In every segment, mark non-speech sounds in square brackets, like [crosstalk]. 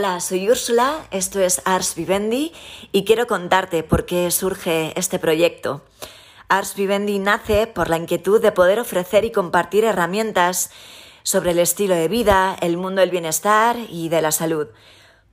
Hola, soy Úrsula, esto es Ars Vivendi y quiero contarte por qué surge este proyecto. Ars Vivendi nace por la inquietud de poder ofrecer y compartir herramientas sobre el estilo de vida, el mundo del bienestar y de la salud.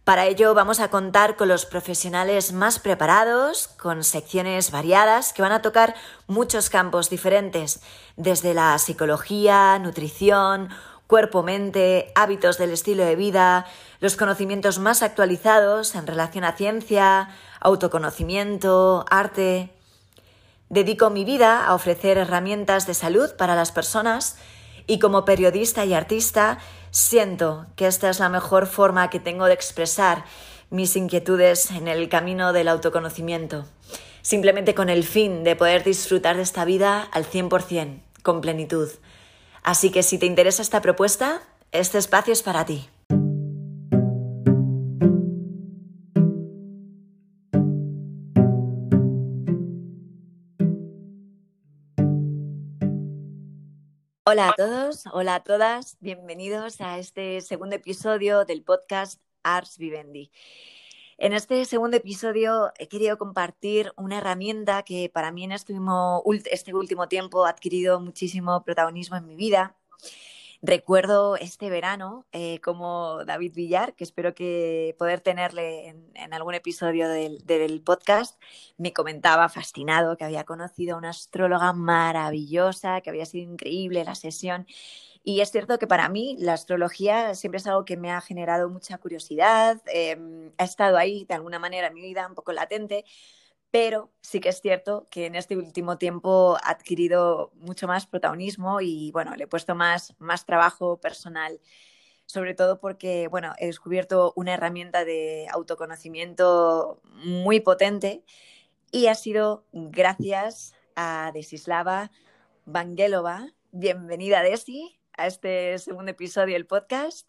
Para ello vamos a contar con los profesionales más preparados, con secciones variadas que van a tocar muchos campos diferentes, desde la psicología, nutrición, cuerpo-mente, hábitos del estilo de vida, los conocimientos más actualizados en relación a ciencia, autoconocimiento, arte. Dedico mi vida a ofrecer herramientas de salud para las personas y como periodista y artista siento que esta es la mejor forma que tengo de expresar mis inquietudes en el camino del autoconocimiento, simplemente con el fin de poder disfrutar de esta vida al 100%, con plenitud. Así que si te interesa esta propuesta, este espacio es para ti. Hola a todos, hola a todas, bienvenidos a este segundo episodio del podcast Ars Vivendi. En este segundo episodio he querido compartir una herramienta que para mí en este último, este tiempo ha adquirido muchísimo protagonismo en mi vida. Recuerdo este verano eh, como David Villar, que espero que poder tenerle en, algún episodio del, del, podcast, me comentaba fascinado que había conocido a una astróloga maravillosa, que había sido increíble la sesión y es cierto que para mí la astrología siempre es algo que me ha generado mucha curiosidad, em, ha estado ahí de alguna manera en mi vida un poco latente, pero sí que es cierto que en este último tiempo ha adquirido mucho más protagonismo y bueno, le he puesto más, más trabajo personal, sobre todo porque bueno, he descubierto una herramienta de autoconocimiento muy potente y ha sido gracias a Desislava Vangelova. Bienvenida, Desi a este segundo episodio del podcast.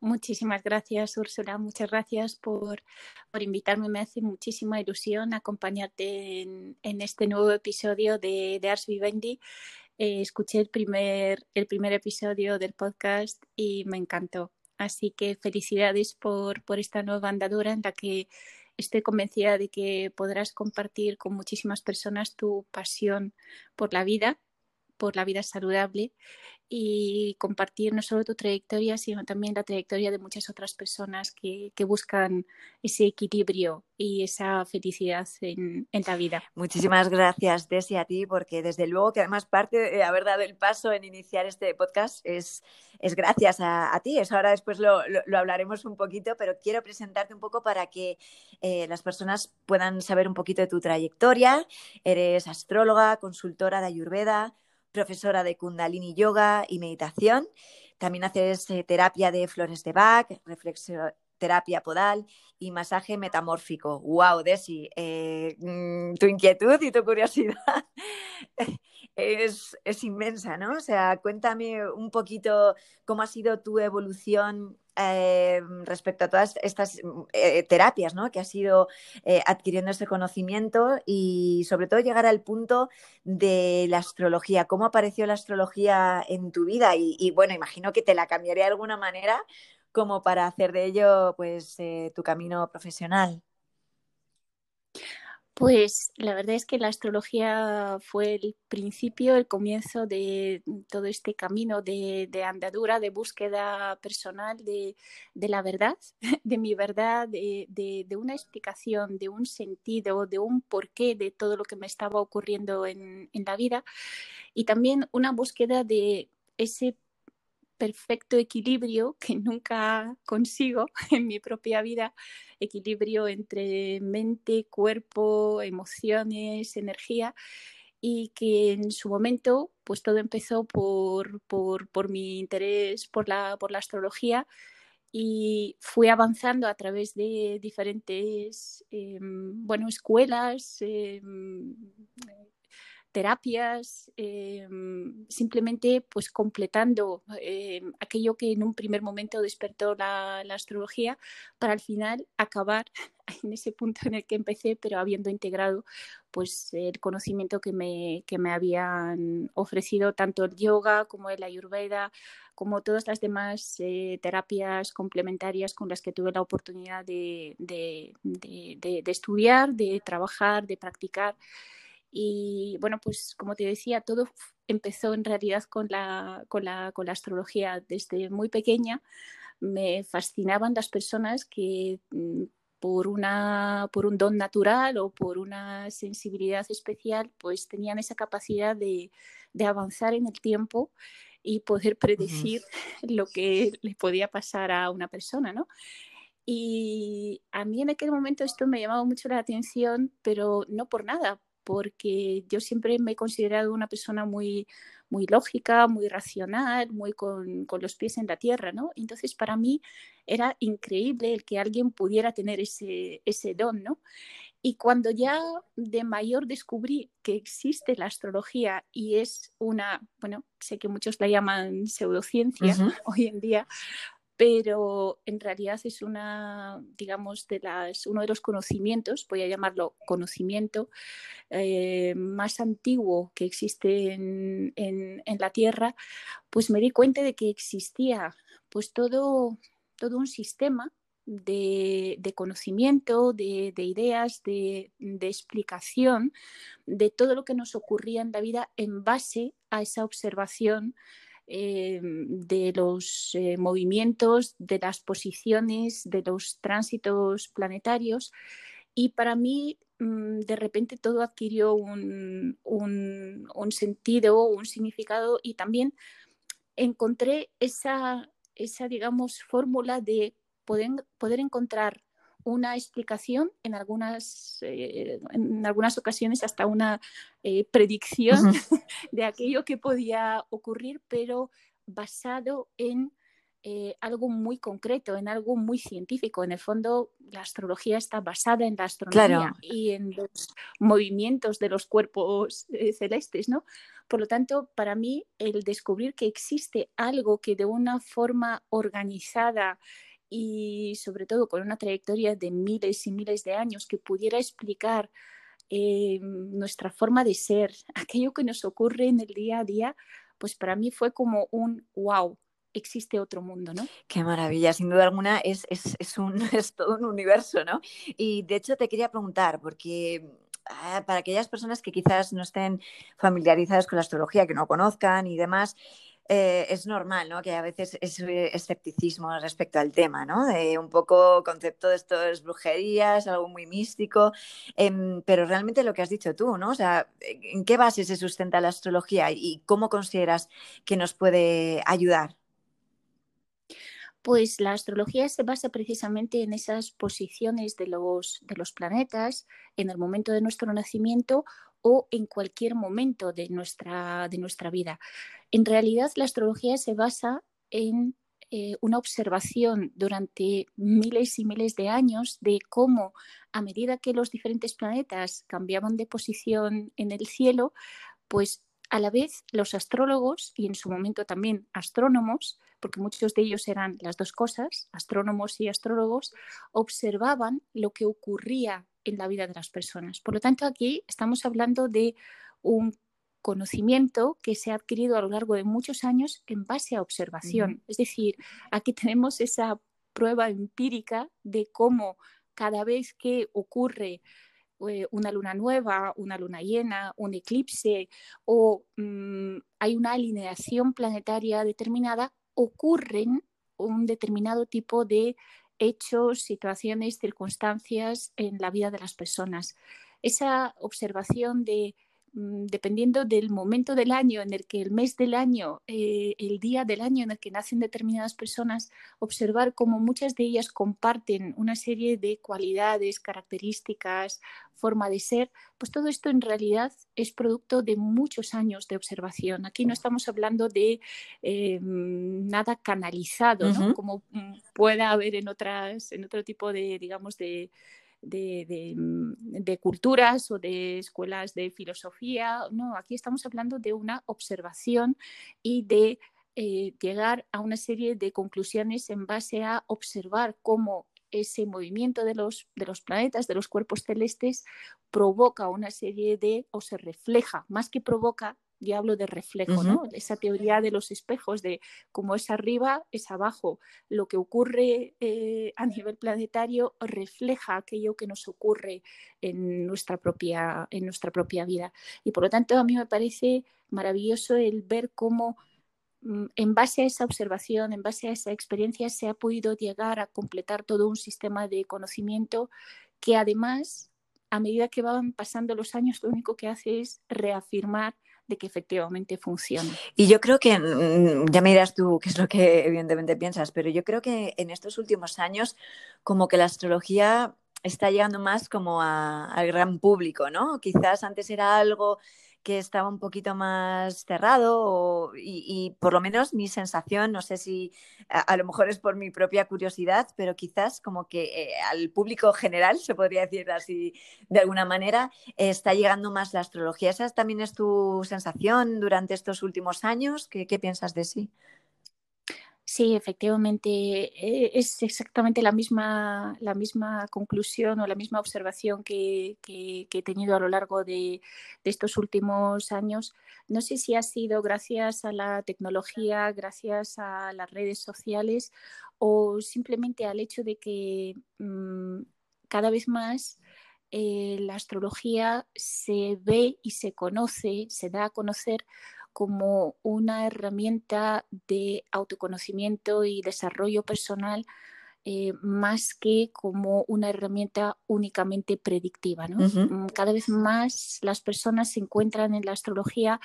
Muchísimas gracias, Úrsula. Muchas gracias por, invitarme. Me hace muchísima ilusión acompañarte en, este nuevo episodio de, de Ars Vivendi. Eh, escuché el primer, el primer episodio del podcast y me encantó. Así que felicidades por, por esta nueva andadura en la que estoy convencida de que podrás compartir con muchísimas personas tu pasión por la vida por la vida saludable y compartir no solo tu trayectoria, sino también la trayectoria de muchas otras personas que, buscan ese equilibrio y esa felicidad en, la vida. Muchísimas gracias, Desi, a ti, porque desde luego que además parte de haber dado el paso en iniciar este podcast es, es gracias a, ti. Eso ahora después lo, hablaremos un poquito, pero quiero presentarte un poco para que eh, las personas puedan saber un poquito de tu trayectoria. Eres astróloga, consultora de Ayurveda profesora de Kundalini Yoga y meditación. También haces eh, terapia de flores de Bach, terapia podal y masaje metamórfico. ¡Wow, Desi! Eh, mm, tu inquietud y tu curiosidad [laughs] es, es, inmensa, ¿no? O sea, cuéntame un poquito cómo ha sido tu evolución eh, respecto a todas estas eh, terapias ¿no? que has ido eh, adquiriendo ese conocimiento y sobre todo llegar al punto de la astrología. ¿Cómo apareció la astrología en tu vida? Y, y bueno, imagino que te la cambiaría de alguna manera como para hacer de ello pues tu camino profesional. Pues la verdad es que la astrología fue el principio, el comienzo de todo este camino de, andadura, de búsqueda personal de, la verdad, [laughs] de mi verdad, de, una explicación, de un sentido, de un porqué de todo lo que me estaba ocurriendo en, en la vida. Y también una búsqueda de ese perfecto equilibrio que nunca consigo [laughs] en mi propia vida, equilibrio entre mente, cuerpo, emociones, energía, y que en su momento, pues todo empezó por, por, mi interés por la, por la astrología y fui avanzando a través de diferentes em, bueno, escuelas, em, terapias, em, simplemente pues completando em, aquello que en un primer momento despertó la, astrología para al final acabar [laughs] en ese punto en el que empecé, pero habiendo integrado pues el conocimiento que me, que me habían ofrecido tanto el yoga como el ayurveda, como todas las demás eh, terapias complementarias con las que tuve la oportunidad de, estudiar, de trabajar, de practicar. Y bueno, pues como te decía, todo empezó en realidad con la, con la, con la astrología desde muy pequeña. Me fascinaban las personas que mm, por, una, por un don natural o por una sensibilidad especial, pues tenían esa capacidad de, avanzar en el tiempo y poder predecir [laughs] lo que le podía pasar a una persona, ¿no? Y a mí en aquel momento esto me llamaba mucho la atención, pero no por nada, porque yo siempre me he considerado una persona muy, muy lógica, muy racional, muy con, los pies en la tierra, ¿no? Entonces, para mí era increíble el que alguien pudiera tener ese, ese don, ¿no? Y cuando ya de mayor descubrí que existe la astrología y es una, bueno, sé que muchos la llaman pseudociencia hoy en día, pero en realidad es una, digamos, de las, uno de los conocimientos, voy a llamarlo conocimiento, eh, más antiguo que existe en, la Tierra, pues me di cuenta de que existía pues todo, todo un sistema de, conocimiento, de, ideas, de, de, explicación de todo lo que nos ocurría en la vida en base a esa observación eh, de los eh, movimientos, de las posiciones, de los tránsitos planetarios. Y para mí, mm, de repente, todo adquirió un, sentido, un significado y también encontré esa, esa digamos, fórmula de poder, poder encontrar una explicación, en algunas, eh, en algunas ocasiones hasta una eh, predicción [laughs] de aquello que podía ocurrir, pero basado en eh, algo muy concreto, en algo muy científico. En el fondo, la astrología está basada en la astronomía y en los movimientos de los cuerpos celestes, ¿no? Por lo tanto, para mí, el descubrir que existe algo que de una forma organizada y sobre todo con una trayectoria de miles y miles de años que pudiera explicar eh, nuestra forma de ser, [laughs] aquello que nos ocurre en el día a día, pues para mí fue como un wow, existe otro mundo, ¿no? Qué maravilla, sin duda alguna es, es, es, un, [laughs] es todo un universo, ¿no? Y de hecho te quería preguntar, porque ah, para aquellas personas que quizás no estén familiarizadas con la astrología, que no conozcan y demás, eh, es normal, ¿no? Que a veces es escepticismo respecto al tema, ¿no? De un poco concepto de esto es brujerías, algo muy místico, em, pero realmente lo que has dicho tú, ¿no? O sea, ¿en qué base se sustenta la astrología y cómo consideras que nos puede ayudar? Pues la astrología se basa precisamente en esas posiciones de los, de los planetas en el momento de nuestro nacimiento o en cualquier momento de nuestra, de nuestra vida. En realidad, la astrología se basa en eh, una observación durante miles y miles de años de cómo, a medida que los diferentes planetas cambiaban de posición en el cielo, pues a la vez los astrólogos y en su momento también astrónomos, porque muchos de ellos eran las dos cosas, astrónomos y astrólogos, observaban lo que ocurría en la vida de las personas. Por lo tanto, aquí estamos hablando de un conocimiento que se ha adquirido a lo largo de muchos años en base a observación. Es decir, aquí tenemos esa prueba empírica de cómo cada vez que ocurre eh, una luna nueva, una luna llena, un eclipse o mm, hay una alineación planetaria determinada, ocurren un determinado tipo de hechos, situaciones, circunstancias en la vida de las personas. Esa observación de dependiendo del momento del año en el que el mes del año, eh, el día del año en el que nacen determinadas personas, observar cómo muchas de ellas comparten una serie de cualidades, características, forma de ser, pues todo esto en realidad es producto de muchos años de observación. Aquí no estamos hablando de eh, nada canalizado, como mm, pueda haber en otras, en otro tipo de, digamos, de Mm, de, culturas o de escuelas de filosofía. No, aquí estamos hablando de una observación y de eh, llegar a una serie de conclusiones en base a observar cómo ese movimiento de los, de los planetas, de los cuerpos celestes, provoca una serie de, o se refleja, más que provoca, yo hablo de reflejo, ¿no? Esa teoría de los espejos, de cómo es arriba, es abajo. Lo que ocurre eh, a nivel planetario refleja aquello que nos ocurre en nuestra, propia, en nuestra propia vida. Y por lo tanto, a mí me parece maravilloso el ver cómo mm, en base a esa observación, en base a esa experiencia, se ha podido llegar a completar todo un sistema de conocimiento que además, a medida que van pasando los años, lo único que hace es reafirmar de que efectivamente funciona. Y yo creo que, mm, ya me dirás tú qué es lo que evidentemente piensas, pero yo creo que en estos últimos años como que la astrología está llegando más como al gran público, ¿no? Quizás antes era algo que estaba un poquito más cerrado y, por lo menos mi sensación, no sé si a, lo mejor es por mi propia curiosidad, pero quizás como que eh, al público general, se podría decir así de alguna manera, está llegando más la astrología. ¿Esa también es tu sensación durante estos últimos años? ¿Qué, qué piensas de sí? Sí, efectivamente, eh, es exactamente la misma, la misma conclusión o la misma observación que, he tenido a lo largo de, estos últimos años. No sé si ha sido gracias a la tecnología, gracias a las redes sociales o simplemente al hecho de que mm, cada vez más eh, la astrología se ve y se conoce, se da a conocer como una herramienta de autoconocimiento y desarrollo personal eh, más que como una herramienta únicamente predictiva. Mm, cada vez más las personas se encuentran en la astrología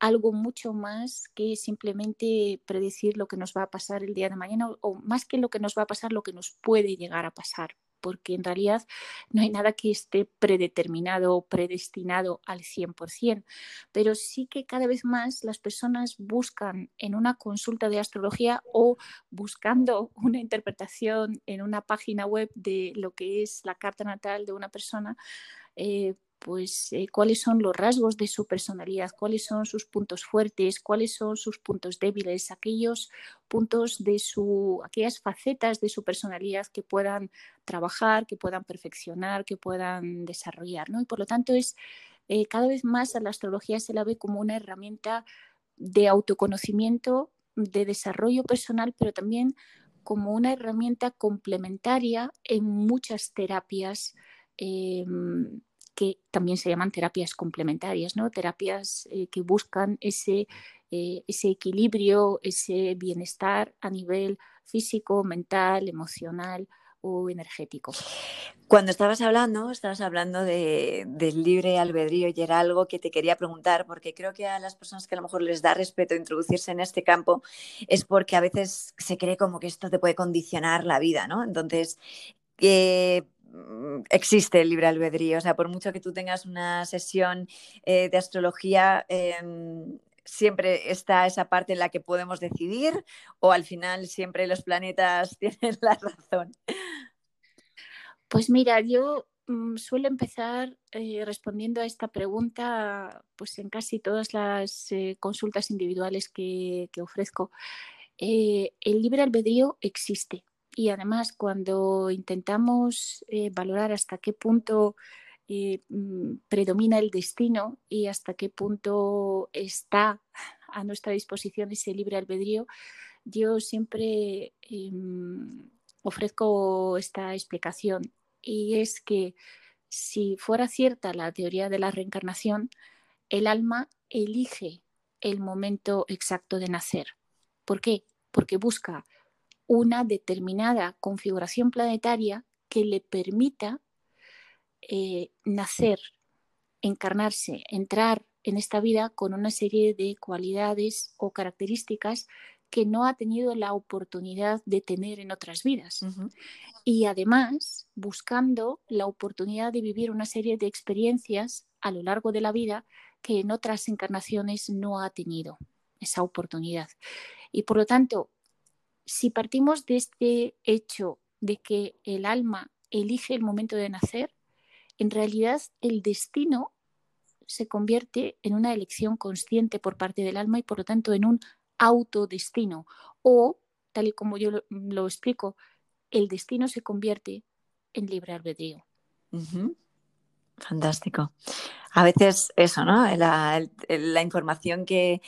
algo mucho más que simplemente predecir lo que nos va a pasar el día de mañana o más que lo que nos va a pasar, lo que nos puede llegar a pasar porque en realidad no hay nada que esté predeterminado o predestinado al 100%, pero sí que cada vez más las personas buscan en una consulta de astrología o buscando [laughs] una interpretación en una página web de lo que es la carta natal de una persona, eh, pues eh, cuáles son los rasgos de su personalidad, cuáles son sus puntos fuertes, cuáles son sus puntos débiles, aquellos puntos de su, aquellas facetas de su personalidad que puedan trabajar, que puedan perfeccionar, que puedan desarrollar, ¿no? Y por lo tanto es eh, cada vez más a la astrología se la ve como una herramienta de autoconocimiento, de desarrollo personal, pero también como una herramienta complementaria en muchas terapias em, que también se llaman terapias complementarias, ¿no? terapias eh, que buscan ese, eh, ese equilibrio, ese bienestar a nivel físico, mental, emocional o energético. Cuando estabas hablando, estabas hablando de, del libre albedrío y era algo que te quería preguntar, porque creo que a las personas que a lo mejor les da respeto introducirse en este campo es porque a veces se cree como que esto te puede condicionar la vida, ¿no? Entonces, eh, existe el libre albedrío. O sea, por mucho que tú tengas una sesión eh, de astrología, em, siempre está esa parte en la que podemos decidir o al final siempre los planetas [laughs] tienen la razón. Pues mira, yo mm, suelo empezar eh, respondiendo a esta pregunta pues en casi todas las eh, consultas individuales que ofrezco. el libre albedrío existe y además cuando intentamos eh, valorar hasta qué punto eh, mm, predomina el destino y hasta qué punto está a nuestra disposición ese libre albedrío, yo siempre em, ofrezco esta explicación y es que si fuera cierta la teoría de la reencarnación, el alma elige el momento exacto de nacer. ¿Por qué? Porque busca una determinada configuración planetaria que le permita eh, nacer, encarnarse, entrar en esta vida con una serie de cualidades o características que no ha tenido la oportunidad de tener en otras vidas. Y además buscando la oportunidad de vivir una serie de experiencias a lo largo de la vida que en otras encarnaciones no ha tenido esa oportunidad. Y por lo tanto, si partimos de este hecho de que el alma elige el momento de nacer, en realidad el destino se convierte en una elección consciente por parte del alma y por lo tanto en un autodestino. O, tal y como yo lo, explico, el destino se convierte en libre albedrío. Fantástico. A veces eso, ¿no? La, información que,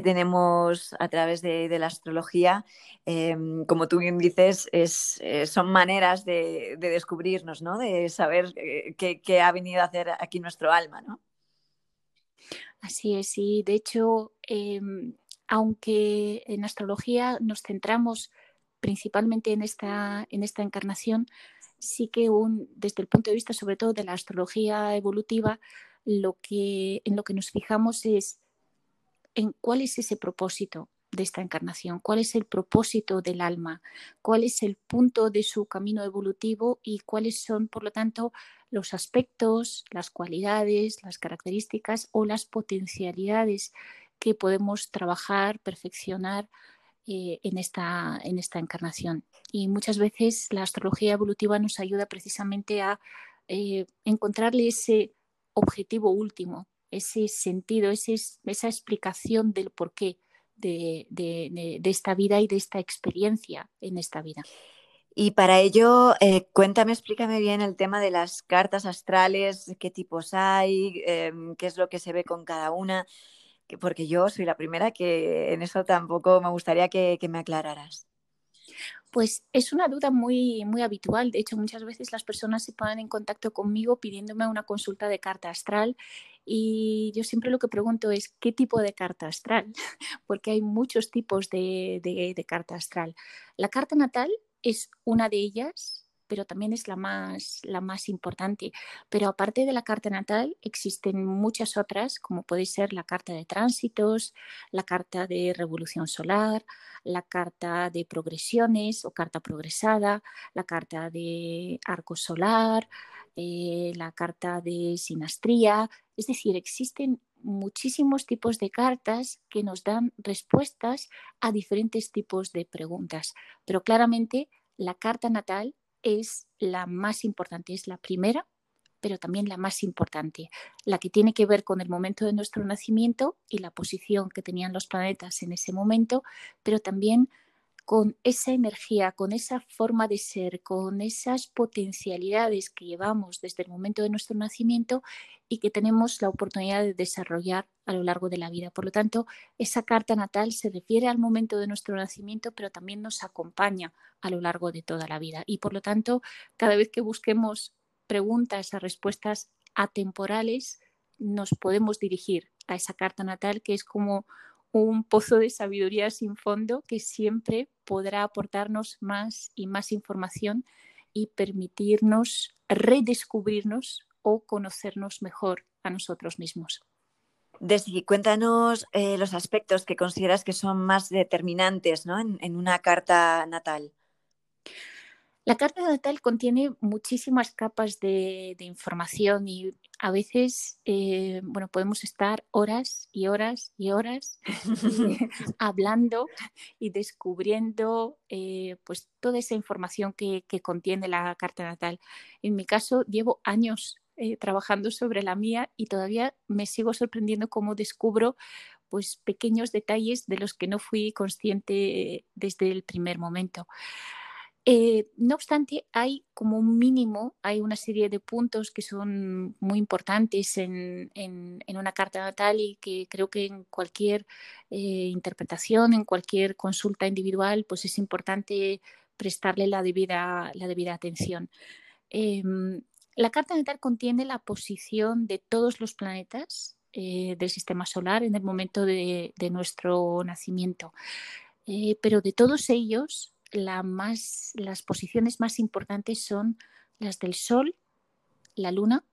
tenemos a través de, la astrología, em, como tú bien dices, es, eh, son maneras de, descubrirnos, ¿no? De saber eh, qué, ha venido a hacer aquí nuestro alma, ¿no? Así es, y de hecho, em, aunque en astrología nos centramos principalmente en esta, en esta encarnación, sí que un, desde el punto de vista sobre todo de la astrología evolutiva, lo que, en lo que nos fijamos es en cuál es ese propósito de esta encarnación, cuál es el propósito del alma, cuál es el punto de su camino evolutivo y cuáles son, por lo tanto, los aspectos, las cualidades, las características o las potencialidades que podemos trabajar, perfeccionar eh, en, esta, en esta encarnación. Y muchas veces la astrología evolutiva nos ayuda precisamente a eh, encontrarle ese objetivo último, ese sentido, ese, esa explicación del porqué de, de, de, esta vida y de esta experiencia en esta vida. Y para ello, eh, cuéntame, explícame bien el tema de las cartas astrales, qué tipos hay, em, qué es lo que se ve con cada una porque yo soy la primera que en eso tampoco me gustaría que, me aclararas. Pues es una duda muy, muy habitual. De hecho, muchas veces las personas se ponen en contacto conmigo pidiéndome una consulta de carta astral y yo siempre lo que pregunto es qué tipo de carta astral, [laughs] porque hay muchos tipos de, de carta astral. La carta natal es una de ellas pero también es la más, la más importante. Pero aparte de la carta natal, existen muchas otras, como puede ser la carta de tránsitos, la carta de revolución solar, la carta de progresiones o carta progresada, la carta de arco solar, eh, la carta de sinastría. Es decir, existen muchísimos tipos de cartas que nos dan respuestas a diferentes tipos de preguntas. Pero claramente la carta natal es la más importante, es la primera, pero también la más importante, la que tiene que ver con el momento de nuestro nacimiento y la posición que tenían los planetas en ese momento, pero también con esa energía, con esa forma de ser, con esas potencialidades que llevamos desde el momento de nuestro nacimiento y que tenemos la oportunidad de desarrollar a lo largo de la vida. Por lo tanto, esa carta natal se refiere al momento de nuestro nacimiento, pero también nos acompaña a lo largo de toda la vida. Y por lo tanto, cada vez que busquemos preguntas a respuestas atemporales, nos podemos dirigir a esa carta natal que es como un pozo de sabiduría sin fondo que siempre podrá aportarnos más y más información y permitirnos redescubrirnos o conocernos mejor a nosotros mismos. Desi, cuéntanos eh, los aspectos que consideras que son más determinantes en una carta natal. La carta natal contiene muchísimas capas de, información y a veces eh, bueno, podemos estar horas y horas y horas [laughs] [laughs] hablando y descubriendo eh, pues, toda esa información que, contiene la carta natal. En mi caso, llevo años eh, trabajando sobre la mía y todavía me sigo sorprendiendo cómo descubro pues, pequeños detalles de los que no fui consciente desde el primer momento. Eh, no obstante, hay como un mínimo, hay una serie de puntos que son muy importantes en, una carta natal y que creo que en cualquier eh, interpretación, en cualquier consulta individual, pues es importante prestarle la debida, la debida atención. Em, la carta natal contiene la posición de todos los planetas eh, del sistema solar en el momento de nuestro nacimiento. pero de todos ellos, las posiciones más importantes son las del Sol, la Luna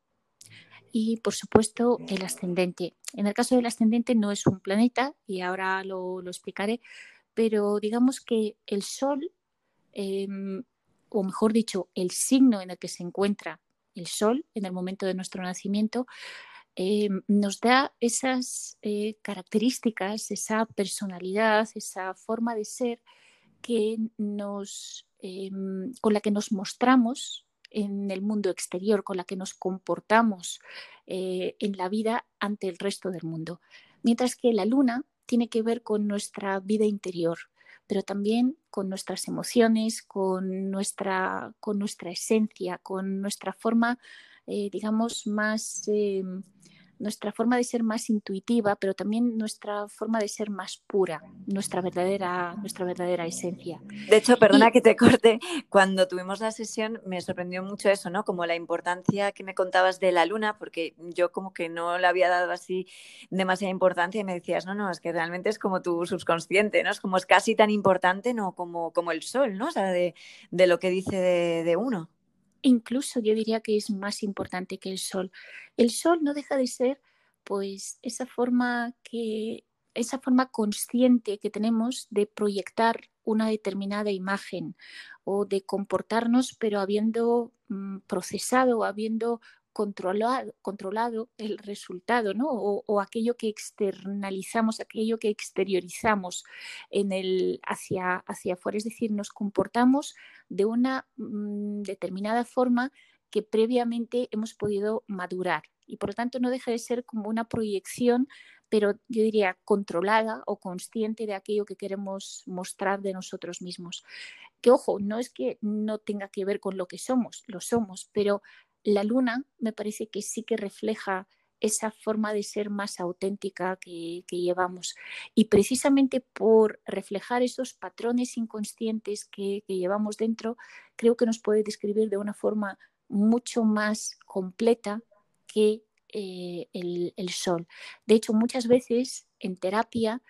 y, por supuesto, el ascendente. En el caso del ascendente no es un planeta y ahora lo, explicaré, pero digamos que el Sol, em, o mejor dicho, el signo en el que se encuentra el Sol en el momento de nuestro nacimiento, em, nos da esas eh, características, esa personalidad, esa forma de ser que nos, em, con la que nos mostramos en el mundo exterior, con la que nos comportamos eh, en la vida ante el resto del mundo. Mientras que la luna tiene que ver con nuestra vida interior, pero también con nuestras emociones, con nuestra, con nuestra esencia, con nuestra forma, eh, digamos, más, em, nuestra forma de ser más intuitiva, pero también nuestra forma de ser más pura, nuestra verdadera, nuestra verdadera esencia. De hecho, perdona que te corte, cuando tuvimos la sesión me sorprendió mucho eso, ¿no? Como la importancia que me contabas de la luna, porque yo como que no le había dado así demasiada importancia y me decías, no, no, es que realmente es como tu subconsciente, ¿no? Es como es casi tan importante, ¿no? Como, como el sol, ¿no? O sea, de, lo que dice de uno incluso yo diría que es más importante que el sol. El sol no deja de ser pues esa forma que esa forma consciente que tenemos de proyectar una determinada imagen o de comportarnos pero habiendo mm, procesado, habiendo controlado, el resultado, ¿no? O, aquello que externalizamos, aquello que exteriorizamos en el, hacia, hacia afuera. Es decir, nos comportamos de una mm, determinada forma que previamente hemos podido madurar. Y por lo tanto no deja de ser como una proyección, pero yo diría controlada o consciente de aquello que queremos mostrar de nosotros mismos. Que ojo, no es que no tenga que ver con lo que somos, lo somos, pero la luna me parece que sí que refleja esa forma de ser más auténtica que, llevamos. Y precisamente por reflejar esos patrones inconscientes que, llevamos dentro, creo que nos puede describir de una forma mucho más completa que eh, el, sol. De hecho, muchas veces en terapia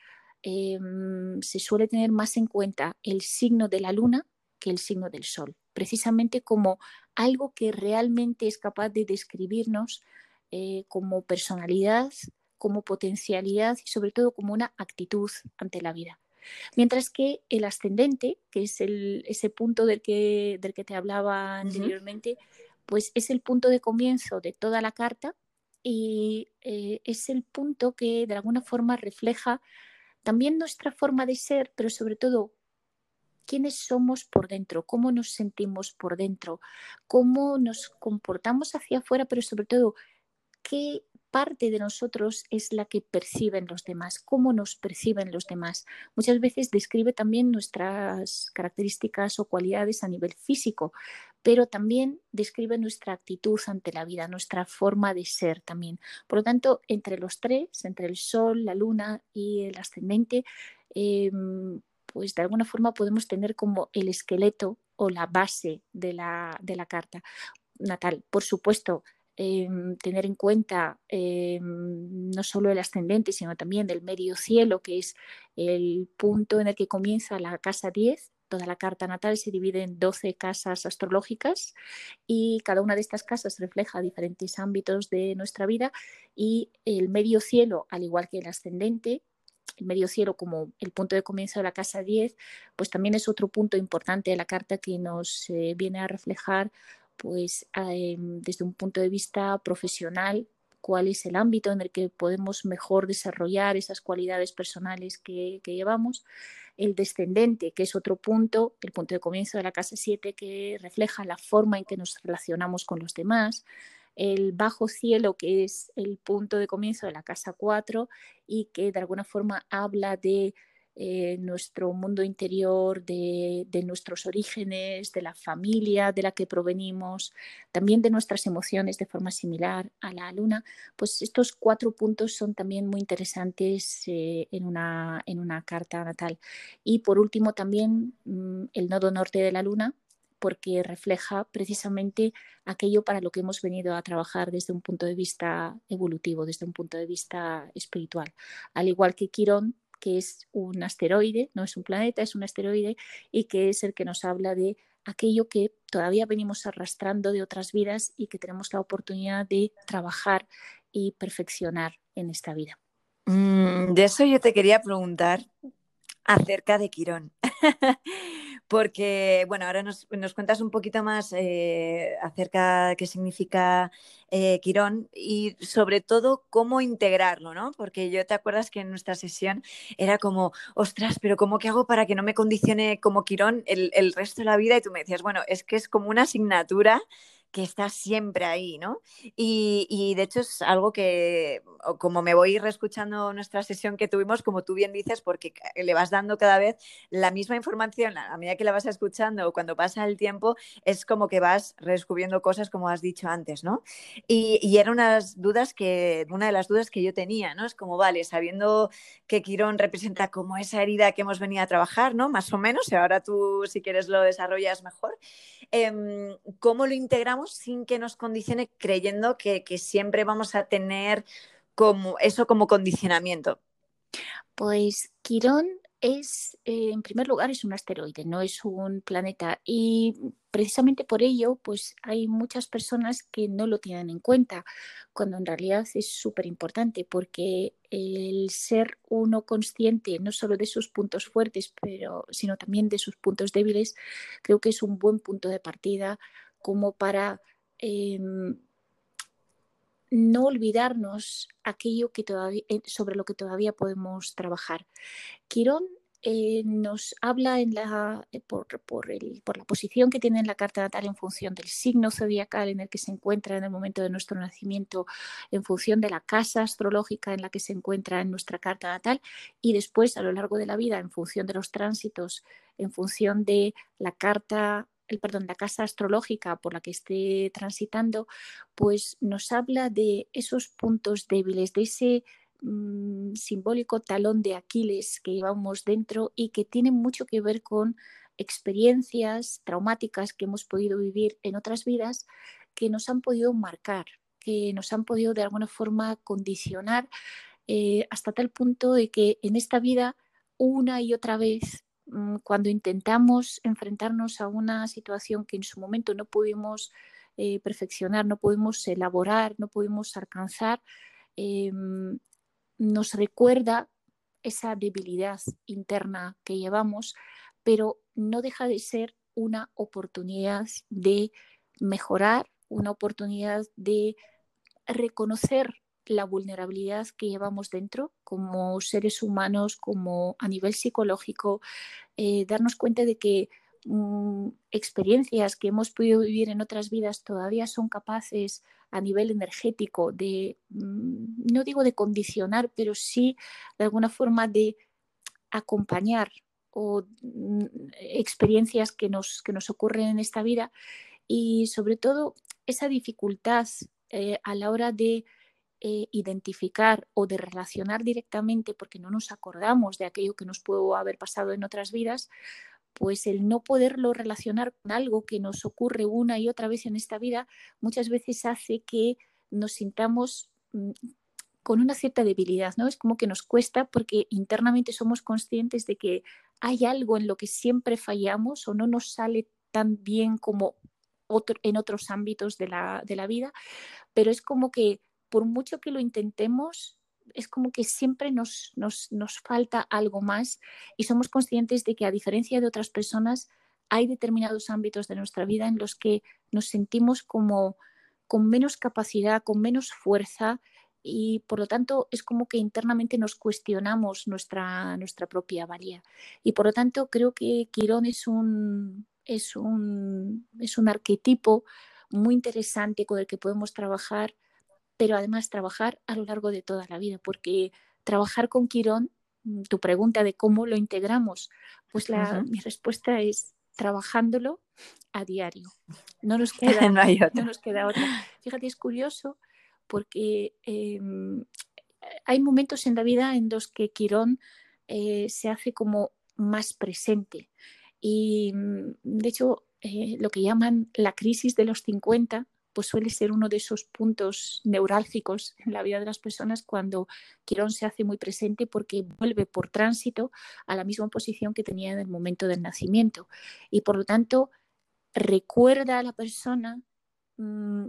em, se suele tener más en cuenta el signo de la luna que el signo del sol precisamente como algo que realmente es capaz de describirnos eh, como personalidad, como potencialidad y sobre todo como una actitud ante la vida. Mientras que el ascendente, que es ese punto del que, del que te hablaba anteriormente, pues es el punto de comienzo de toda la carta y eh, es el punto que de alguna forma refleja también nuestra forma de ser, pero sobre todo quiénes somos por dentro, cómo nos sentimos por dentro, cómo nos comportamos hacia afuera, pero sobre todo qué parte de nosotros es la que perciben los demás, cómo nos perciben los demás. Muchas veces describe también nuestras características o cualidades a nivel físico, pero también describe nuestra actitud ante la vida, nuestra forma de ser también. Por lo tanto, entre los tres, entre el Sol, la Luna y el ascendente, em, pues de alguna forma podemos tener como el esqueleto o la base de la, de la carta natal. Por supuesto, em, tener en cuenta em, no solo el ascendente, sino también el medio cielo, que es el punto en el que comienza la casa 10. Toda la carta natal se divide en 12 casas astrológicas y cada una de estas casas refleja diferentes ámbitos de nuestra vida y el medio cielo, al igual que el ascendente, el medio cielo como el punto de comienzo de la casa 10, pues también es otro punto importante de la carta que nos eh, viene a reflejar pues em, desde un punto de vista profesional cuál es el ámbito en el que podemos mejor desarrollar esas cualidades personales que, que llevamos. El descendente, que es otro punto, el punto de comienzo de la casa 7, que refleja la forma en que nos relacionamos con los demás el bajo cielo, que es el punto de comienzo de la casa 4 y que de alguna forma habla de eh, nuestro mundo interior, de, nuestros orígenes, de la familia de la que provenimos, también de nuestras emociones de forma similar a la luna, pues estos cuatro puntos son también muy interesantes eh, en, una, en una carta natal. Y por último también mm, el nodo norte de la luna, porque refleja precisamente aquello para lo que hemos venido a trabajar desde un punto de vista evolutivo, desde un punto de vista espiritual. Al igual que Quirón, que es un asteroide, no es un planeta, es un asteroide y que es el que nos habla de aquello que todavía venimos arrastrando de otras vidas y que tenemos la oportunidad de trabajar y perfeccionar en esta vida. Mm, de eso yo te quería preguntar acerca de Quirón. [laughs] porque, bueno, ahora nos, cuentas un poquito más eh, acerca de qué significa eh, Quirón y sobre todo cómo integrarlo, ¿no? Porque yo te acuerdas que en nuestra sesión era como, ostras, pero ¿cómo que hago para que no me condicione como Quirón el, el resto de la vida? Y tú me decías, bueno, es que es como una asignatura que está siempre ahí, ¿no? Y, de hecho es algo que, como me voy reescuchando nuestra sesión que tuvimos, como tú bien dices, porque le vas dando cada vez la misma información a medida que la vas escuchando o cuando pasa el tiempo, es como que vas redescubriendo cosas como has dicho antes, ¿no? Y, y eran unas dudas que, una de las dudas que yo tenía, ¿no? Es como, vale, sabiendo que Quirón representa como esa herida que hemos venido a trabajar, ¿no? Más o menos, y ahora tú si quieres lo desarrollas mejor. Em, ¿Cómo lo integramos sin que nos condicione creyendo que, que siempre vamos a tener como eso como condicionamiento? Pues Quirón es, eh, en primer lugar, es un asteroide, no es un planeta. Y precisamente por ello, pues hay muchas personas que no lo tienen en cuenta, cuando en realidad es súper importante, porque el ser uno consciente no solo de sus puntos fuertes, pero, sino también de sus puntos débiles, creo que es un buen punto de partida como para em, no olvidarnos aquello que eh, sobre lo que todavía podemos trabajar. Quirón eh, nos habla en la, eh, por, por, la posición que tiene en la carta natal en función del signo zodiacal en el que se encuentra en el momento de nuestro nacimiento, en función de la casa astrológica en la que se encuentra en nuestra carta natal y después a lo largo de la vida en función de los tránsitos, en función de la carta el perdón, la casa astrológica por la que esté transitando, pues nos habla de esos puntos débiles, de ese mm, simbólico talón de Aquiles que llevamos dentro y que tiene mucho que ver con experiencias traumáticas que hemos podido vivir en otras vidas que nos han podido marcar, que nos han podido de alguna forma condicionar eh, hasta tal punto de que en esta vida una y otra vez cuando intentamos enfrentarnos a una situación que en su momento no pudimos eh, perfeccionar, no pudimos elaborar, no pudimos alcanzar, em, nos recuerda esa debilidad interna que llevamos, pero no deja de ser una oportunidad de mejorar, una oportunidad de reconocer la vulnerabilidad que llevamos dentro como seres humanos, como a nivel psicológico, eh, darnos cuenta de que mm, experiencias que hemos podido vivir en otras vidas todavía son capaces a nivel energético de, mm, no digo de condicionar, pero sí de alguna forma de acompañar o mm, experiencias que nos, que nos ocurren en esta vida. Y sobre todo esa dificultad eh, a la hora de eh, identificar o de relacionar directamente porque no nos acordamos de aquello que nos pudo haber pasado en otras vidas, pues el no poderlo relacionar con algo que nos ocurre una y otra vez en esta vida muchas veces hace que nos sintamos mm, con una cierta debilidad, ¿no? Es como que nos cuesta porque internamente somos conscientes de que hay algo en lo que siempre fallamos o no nos sale tan bien como en otros ámbitos de la, de la vida, pero es como que por mucho que lo intentemos, es como que siempre nos, nos, falta algo más y somos conscientes de que a diferencia de otras personas, hay determinados ámbitos de nuestra vida en los que nos sentimos como con menos capacidad, con menos fuerza y por lo tanto es como que internamente nos cuestionamos nuestra, nuestra propia valía. Y por lo tanto creo que Quirón es un, es un, es un arquetipo muy interesante con el que podemos trabajar pero además trabajar a lo largo de toda la vida, porque trabajar con Quirón, mm, tu pregunta de cómo lo integramos, pues la, mi respuesta es trabajándolo a diario. No nos [laughs] queda, no nos queda otra. Fíjate, es curioso porque em, hay momentos en la vida en los que Quirón eh, se hace como más presente. Y mm, de hecho, eh, lo que llaman la crisis de los 50, pues suele ser uno de esos puntos neurálgicos en la vida de las personas cuando Quirón se hace muy presente porque vuelve por tránsito a la misma posición que tenía en el momento del nacimiento. Y por lo tanto, recuerda a la persona mm,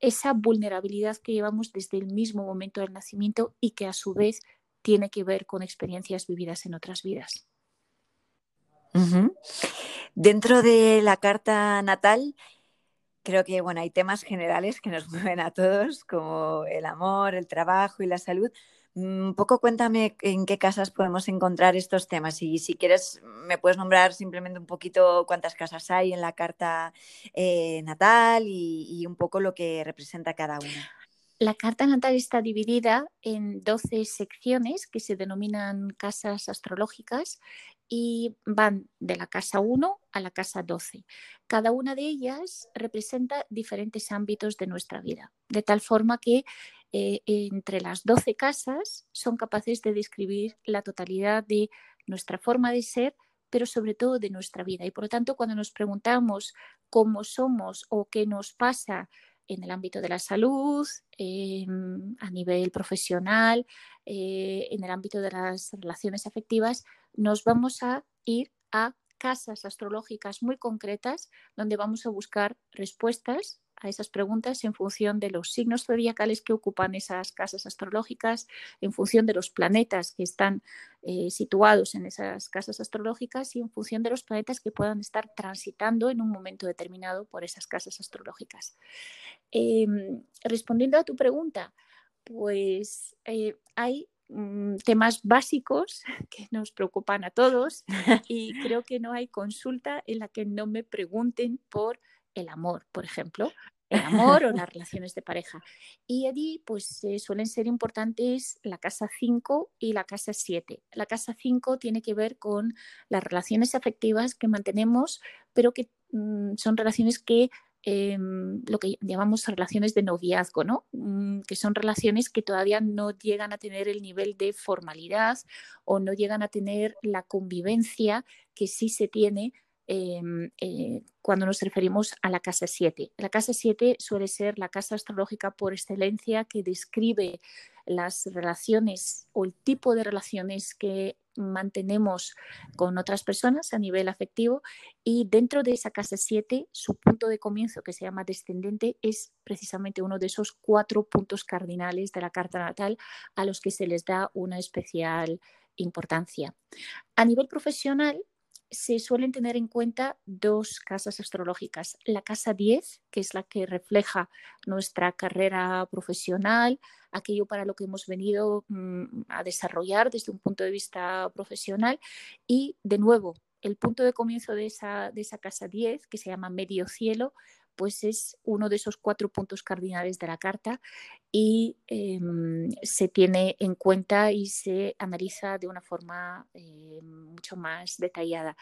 esa vulnerabilidad que llevamos desde el mismo momento del nacimiento y que a su vez tiene que ver con experiencias vividas en otras vidas. Dentro de la carta natal, creo que bueno, hay temas generales que nos [laughs] mueven a todos, como el amor, el trabajo y la salud. Mm, un poco cuéntame en qué casas podemos encontrar estos temas y si quieres me puedes nombrar simplemente un poquito cuántas casas hay en la carta eh, natal y, un poco lo que representa cada una. La carta natal está dividida en 12 secciones que se denominan casas astrológicas y van de la casa 1 a la casa 12. Cada una de ellas representa diferentes ámbitos de nuestra vida, de tal forma que eh, entre las 12 casas son capaces de describir la totalidad de nuestra forma de ser, pero sobre todo de nuestra vida. Y por lo tanto, cuando nos preguntamos cómo somos o qué nos pasa en el ámbito de la salud, a nivel profesional, eh, en el ámbito de las relaciones afectivas, nos vamos a ir a casas astrológicas muy concretas donde vamos a buscar respuestas a esas preguntas en función de los signos zodiacales que ocupan esas casas astrológicas, en función de los planetas que están eh, situados en esas casas astrológicas y en función de los planetas que puedan estar transitando en un momento determinado por esas casas astrológicas. Em, respondiendo a tu pregunta, pues eh, hay mm, temas básicos [laughs] que nos preocupan a todos [laughs] y creo que no hay consulta en la que no me pregunten por el amor, por ejemplo, el amor o [laughs] las relaciones de pareja. Y allí pues eh, suelen ser importantes la casa 5 y la casa 7. La casa 5 tiene que ver con las relaciones afectivas que mantenemos, pero que mm, son relaciones que em, lo que llamamos relaciones de noviazgo, ¿no? Mm, que son relaciones que todavía no llegan a tener el nivel de formalidad o no llegan a tener la convivencia que sí se tiene Em, eh, cuando nos referimos a la casa 7. La casa 7 suele ser la casa astrológica por excelencia que describe las relaciones o el tipo de relaciones que mantenemos con otras personas a nivel afectivo y dentro de esa casa 7 su punto de comienzo que se llama descendente es precisamente uno de esos cuatro puntos cardinales de la carta natal a los que se les da una especial importancia. A nivel profesional, se suelen tener en cuenta dos casas astrológicas. La casa 10, que es la que refleja nuestra carrera profesional, aquello para lo que hemos venido mm, a desarrollar desde un punto de vista profesional. Y de nuevo, el punto de comienzo de esa, de esa casa 10, que se llama medio cielo, pues es uno de esos cuatro puntos cardinales de la carta y em, se tiene en cuenta y se analiza de una forma eh, mucho más detallada.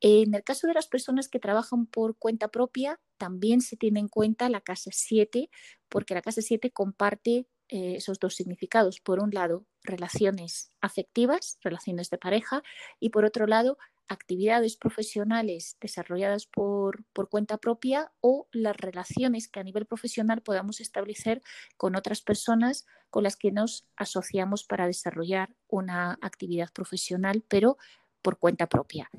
En el caso de las personas que trabajan por cuenta propia, también se tiene en cuenta la casa 7, porque la casa 7 comparte eh, esos dos significados. Por un lado, relaciones afectivas, relaciones de pareja, y por otro lado, actividades profesionales desarrolladas por, cuenta propia o las relaciones que a nivel profesional podamos establecer con otras personas con las que nos asociamos para desarrollar una actividad profesional, pero por cuenta propia.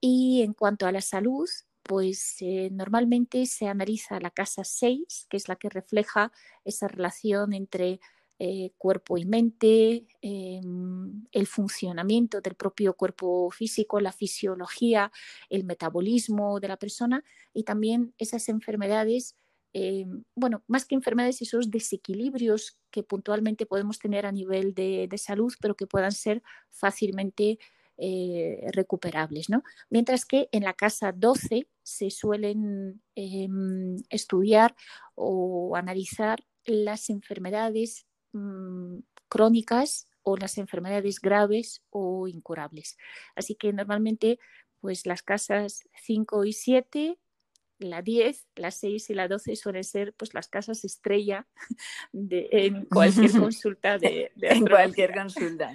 Y en cuanto a la salud, pues eh, normalmente se analiza la casa 6, que es la que refleja esa relación entre eh, cuerpo y mente, em, el funcionamiento del propio cuerpo físico, la fisiología, el metabolismo de la persona y también esas enfermedades, em, bueno, más que enfermedades, esos desequilibrios que puntualmente podemos tener a nivel de, salud, pero que puedan ser fácilmente eh, recuperables. ¿no? Mientras que en la casa 12 se suelen em, estudiar o analizar las enfermedades Mm, crónicas o las enfermedades graves o incurables. Así que normalmente pues las casas 5 y 7 la 10, la 6 y la 12 suelen ser pues las casas estrella [laughs] de, en cualquier [laughs] consulta de, En cualquier consulta.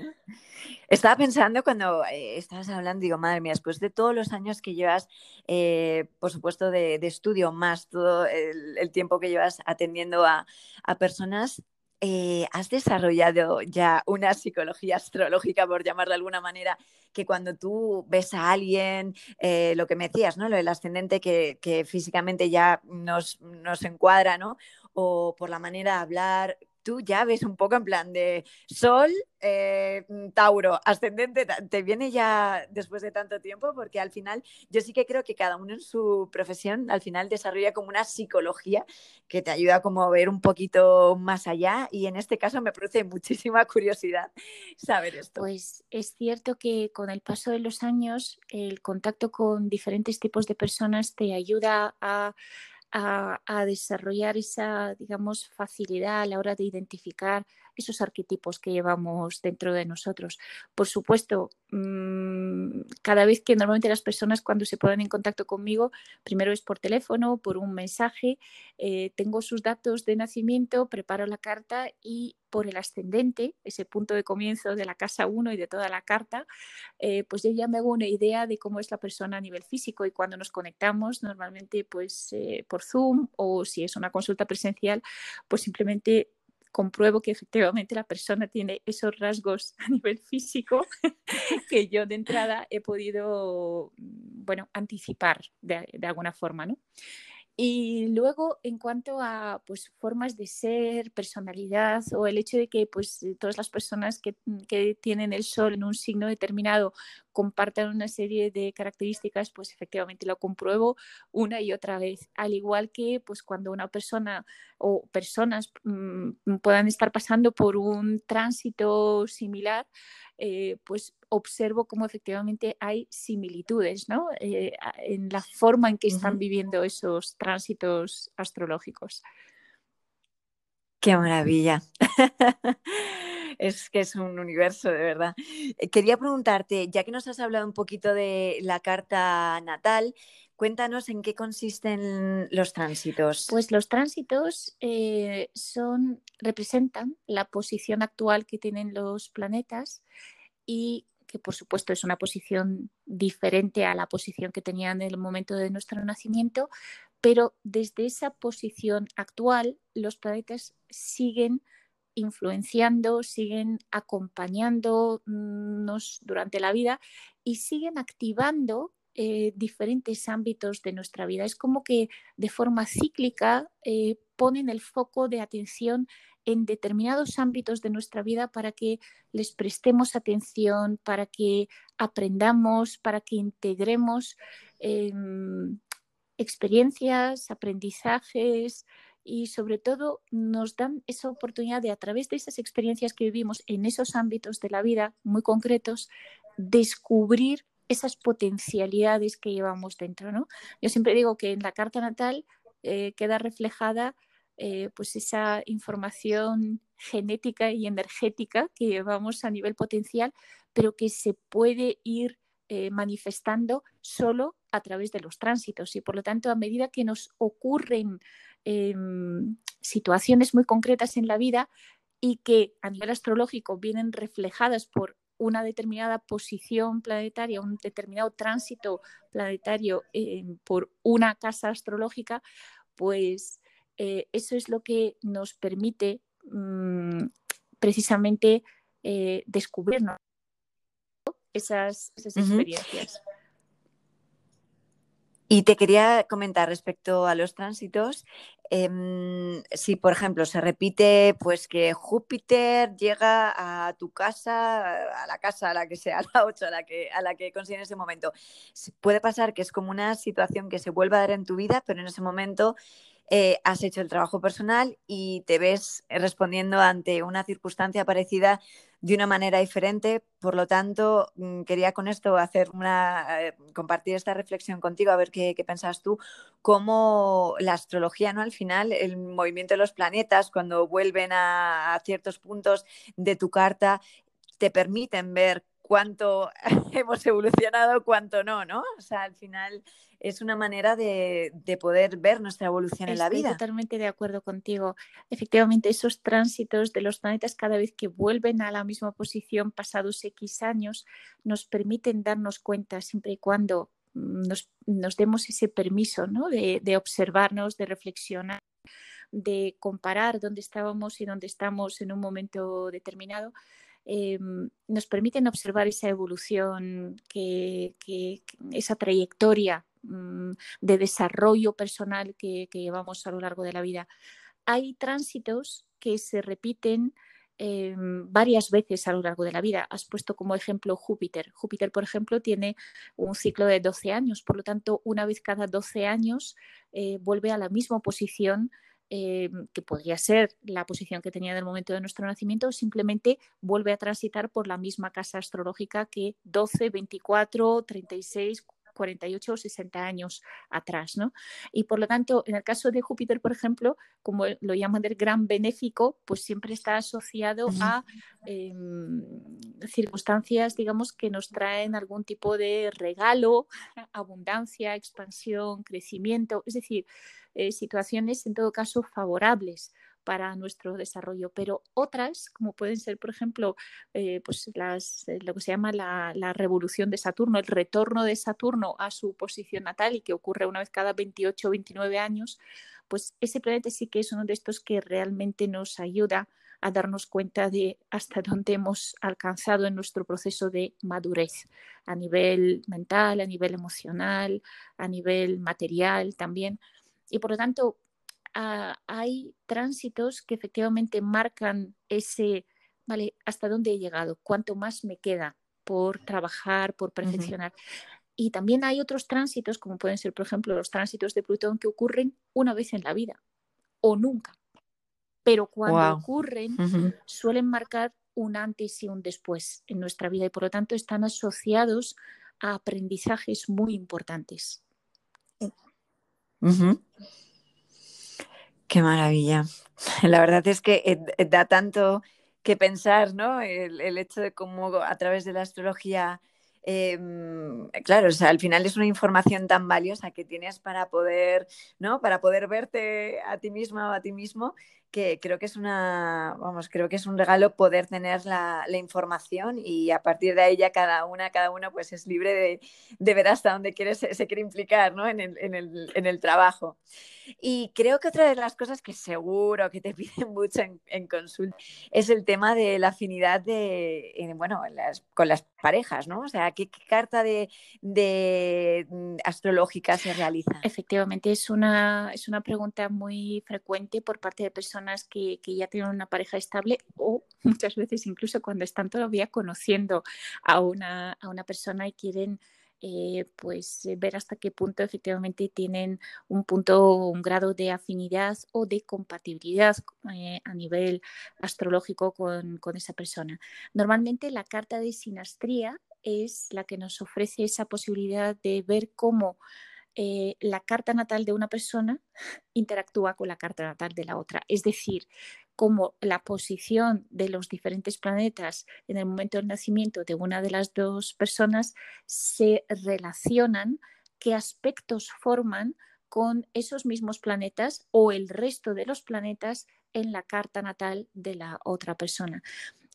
Estaba pensando cuando eh, estabas hablando, digo, madre mía, después de todos los años que llevas, eh, por supuesto, de, estudio, más todo el, tiempo que llevas atendiendo a, a personas, eh, has desarrollado ya una psicología astrológica, por llamar de alguna manera, que cuando tú ves a alguien, eh, lo que me decías, ¿no? Lo del ascendente que, físicamente ya nos, nos, encuadra, ¿no? O por la manera de hablar, tú ya ves un poco en plan de Sol, eh, Tauro, ascendente, ¿te viene ya después de tanto tiempo? Porque al final yo sí que creo que cada uno en su profesión al final desarrolla como una psicología que te ayuda como a ver un poquito más allá y en este caso me produce muchísima [laughs] curiosidad saber esto. Pues es cierto que con el paso de los años el contacto con diferentes tipos de personas te ayuda a a, desarrollar esa, digamos, facilidad a la hora de identificar esos arquetipos que llevamos dentro de nosotros. Por supuesto, mm, cada vez que normalmente las personas cuando se ponen en contacto conmigo, primero es por teléfono, por un mensaje, eh, tengo sus datos de nacimiento, preparo la carta y por el ascendente, ese punto de comienzo de la casa 1 y de toda la carta, eh, pues yo ya me hago una idea de cómo es la persona a nivel físico y cuando nos conectamos, normalmente pues eh, por Zoom o si es una consulta presencial, pues simplemente compruebo que efectivamente la persona tiene esos rasgos a nivel físico [laughs] que yo de entrada he podido, mm, bueno, anticipar de, alguna forma, ¿no? Y luego, en cuanto a pues, formas de ser, personalidad o el hecho de que pues, todas las personas que, mm, que, tienen el sol en un signo determinado compartan una serie de características, pues efectivamente lo compruebo una y otra vez. Al igual que pues, cuando una persona o personas mm, puedan estar pasando por un tránsito similar, eh, pues observo cómo efectivamente hay similitudes ¿no? Eh, en la forma en que están viviendo esos tránsitos astrológicos. Qué maravilla. [laughs] es que es un universo, de verdad. Eh, quería preguntarte, ya que nos has hablado un poquito de la carta natal, cuéntanos en qué consisten los tránsitos. Pues los tránsitos son, representan la posición actual que tienen los planetas y que por supuesto es una posición diferente a la posición que tenían en el momento de nuestro nacimiento, pero desde esa posición actual los planetas siguen influenciando, siguen acompañándonos durante la vida y siguen activando eh, diferentes ámbitos de nuestra vida. Es como que de forma cíclica eh, ponen el foco de atención en determinados ámbitos de nuestra vida para que les prestemos atención, para que aprendamos, para que integremos em, experiencias, aprendizajes y sobre todo nos dan esa oportunidad de a través de esas experiencias que vivimos en esos ámbitos de la vida muy concretos, descubrir esas potencialidades que llevamos dentro. ¿no? Yo siempre digo que en la carta natal eh, queda reflejada eh, pues esa información genética y energética que llevamos a nivel potencial, pero que se puede ir eh, manifestando solo a través de los tránsitos. Y por lo tanto, a medida que nos ocurren em, situaciones muy concretas en la vida y que a nivel astrológico vienen reflejadas por una determinada posición planetaria, un determinado tránsito planetario em, por una casa astrológica, pues eh, eso es lo que nos permite mm, precisamente eh, descubrirnos esas, experiencias. Y te quería comentar respecto a los tránsitos, em, si por ejemplo se repite pues que Júpiter llega a tu casa, a la casa a la que sea, a la 8, a la que, a la que en ese momento, puede pasar que es como una situación que se vuelva a dar en tu vida, pero en ese momento eh, has hecho el trabajo personal y te ves respondiendo ante una circunstancia parecida de una manera diferente. Por lo tanto, mm, quería con esto hacer una, eh, compartir esta reflexión contigo, a ver qué, qué pensas tú, cómo la astrología, ¿no? Al final, el movimiento de los planetas, cuando vuelven a, a ciertos puntos de tu carta, te permiten ver cuánto [laughs] hemos evolucionado, cuánto no, ¿no? O sea, al final es una manera de, poder ver nuestra evolución en la vida. Estoy totalmente de acuerdo contigo. Efectivamente, esos tránsitos de los planetas cada vez que vuelven a la misma posición pasados X años nos permiten darnos cuenta siempre y cuando mm, nos, demos ese permiso ¿no? de, de observarnos, de reflexionar de comparar dónde estábamos y dónde estamos en un momento determinado, Em, nos permiten observar esa evolución, que, esa trayectoria mm, de desarrollo personal que, llevamos a lo largo de la vida. Hay tránsitos que se repiten em, varias veces a lo largo de la vida. Has puesto como ejemplo Júpiter. Júpiter, por ejemplo, tiene un ciclo de 12 años, por lo tanto, una vez cada 12 años eh, vuelve a la misma posición eh, que podría ser la posición que tenía en el momento de nuestro nacimiento, o simplemente vuelve a transitar por la misma casa astrológica que 12, 24, 36, 48 o 60 años atrás. ¿no? Y por lo tanto, en el caso de Júpiter, por ejemplo, como lo llaman del gran benéfico, pues siempre está asociado a em, circunstancias, digamos, que nos traen algún tipo de regalo, abundancia, expansión, crecimiento, es decir, eh, situaciones en todo caso favorables para nuestro desarrollo, pero otras, como pueden ser, por ejemplo, eh, pues las, eh, lo que se llama la, revolución de Saturno, el retorno de Saturno a su posición natal y que ocurre una vez cada 28 o 29 años, pues ese planeta sí que es uno de estos que realmente nos ayuda a darnos cuenta de hasta dónde hemos alcanzado en nuestro proceso de madurez, a nivel mental, a nivel emocional, a nivel material también. Y por lo tanto, hay tránsitos que efectivamente marcan ese, vale, hasta dónde he llegado, cuánto más me queda por trabajar, por perfeccionar. Y también hay otros tránsitos, como pueden ser, por ejemplo, los tránsitos de Plutón que ocurren una vez en la vida o nunca. Pero cuando ocurren, suelen marcar un antes y un después en nuestra vida y por lo tanto están asociados a aprendizajes muy importantes. Qué maravilla. [laughs] La verdad es que eh, eh, da tanto que pensar, ¿no? El, hecho de cómo a través de la astrología, em, claro, o sea, al final es una información tan valiosa que tienes para poder, ¿no? Para poder verte a ti misma o a ti mismo que creo que es una, vamos, creo que es un regalo poder tener la, información y a partir de ya cada una, cada uno pues es libre de, ver hasta dónde quiere, se, quiere implicar ¿no? en, el, en, el, en, el, trabajo. Y creo que otra de las cosas que seguro que te [laughs] piden mucho en, consulta es el tema de la afinidad de, bueno, con las parejas, ¿no? O sea, ¿qué, carta de, de, mm, astrológica se realiza? Efectivamente, es una, es una pregunta muy frecuente por parte de personas que, ya tienen una pareja estable o muchas veces incluso cuando están todavía conociendo a una, a una persona y quieren eh, pues ver hasta qué punto efectivamente tienen un punto, un grado de afinidad o de compatibilidad eh, a nivel astrológico con, con, esa persona. Normalmente la carta de sinastría es la que nos ofrece esa posibilidad de ver cómo eh, la carta natal de una persona interactúa con la carta natal de la otra. Es decir, cómo la posición de los diferentes planetas en el momento del nacimiento de una de las dos personas se relacionan, qué aspectos forman con esos mismos planetas o el resto de los planetas en la carta natal de la otra persona.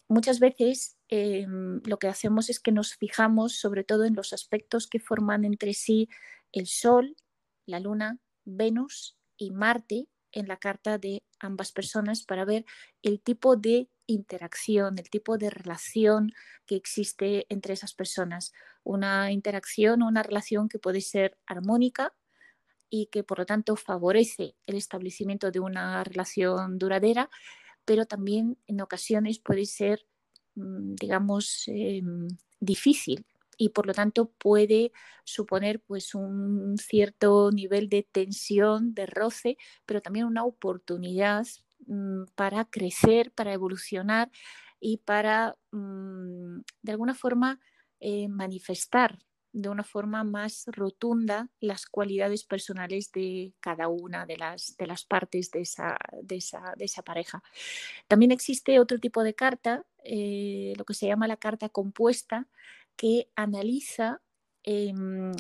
Muchas veces em, lo que hacemos es que nos fijamos sobre todo en los aspectos que forman entre sí el Sol, la Luna, Venus y Marte en la carta de ambas personas para ver el tipo de interacción, el tipo de relación que existe entre esas personas. Una interacción o una relación que puede ser armónica y que por lo tanto favorece el establecimiento de una relación duradera, pero también en ocasiones puede ser, mm, digamos, em, difícil y por lo tanto puede suponer pues un cierto nivel de tensión, de roce, pero también una oportunidad mm, para crecer, para evolucionar y para mm, de alguna forma eh, manifestar de una forma más rotunda las cualidades personales de cada una de las, de las partes de esa, de, esa, de esa, pareja. También existe otro tipo de carta, eh, lo que se llama la carta compuesta, que analiza em,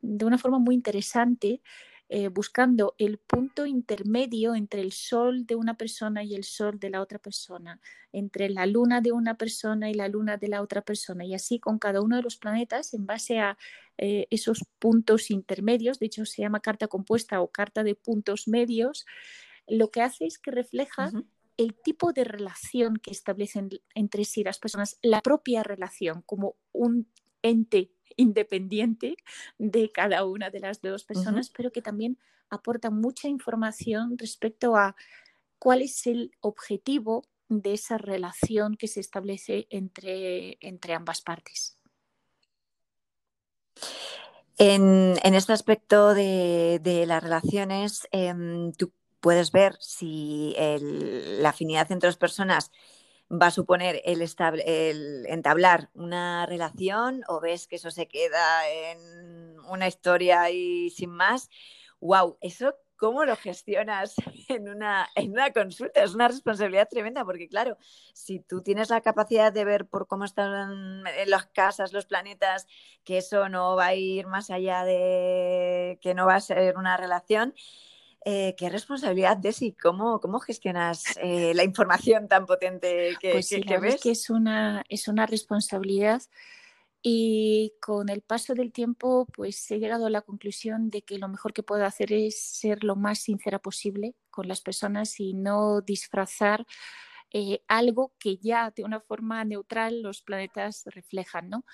de una forma muy interesante, eh, buscando el punto intermedio entre el sol de una persona y el sol de la otra persona, entre la luna de una persona y la luna de la otra persona, y así con cada uno de los planetas en base a eh, esos puntos intermedios, de hecho se llama carta compuesta o carta de puntos medios, lo que hace es que refleja el tipo de relación que establecen entre sí las personas, la propia relación como un ente independiente de cada una de las dos personas, pero que también aporta mucha información respecto a cuál es el objetivo de esa relación que se establece entre, entre ambas partes. En, este aspecto de, las relaciones, em, tú puedes ver si la afinidad entre dos personas va a suponer el, entablar una relación o ves que eso se queda en una historia y sin más. ¡Wow! Eso ¿Cómo lo gestionas [laughs] en una, en una consulta? Es una responsabilidad tremenda porque, claro, si tú tienes la capacidad de ver por cómo están las casas, los planetas, que eso no va a ir más allá de que no va a ser una relación, eh, ¿qué responsabilidad, Desi? ¿Cómo, cómo gestionas eh, la información tan potente que, pues sí, que, ves? que es una, es una responsabilidad y con el paso del tiempo, pues he llegado a la conclusión de que lo mejor que puedo hacer es ser lo más sincera posible con las personas y no disfrazar eh, algo que ya de una forma neutral los planetas reflejan. ¿no?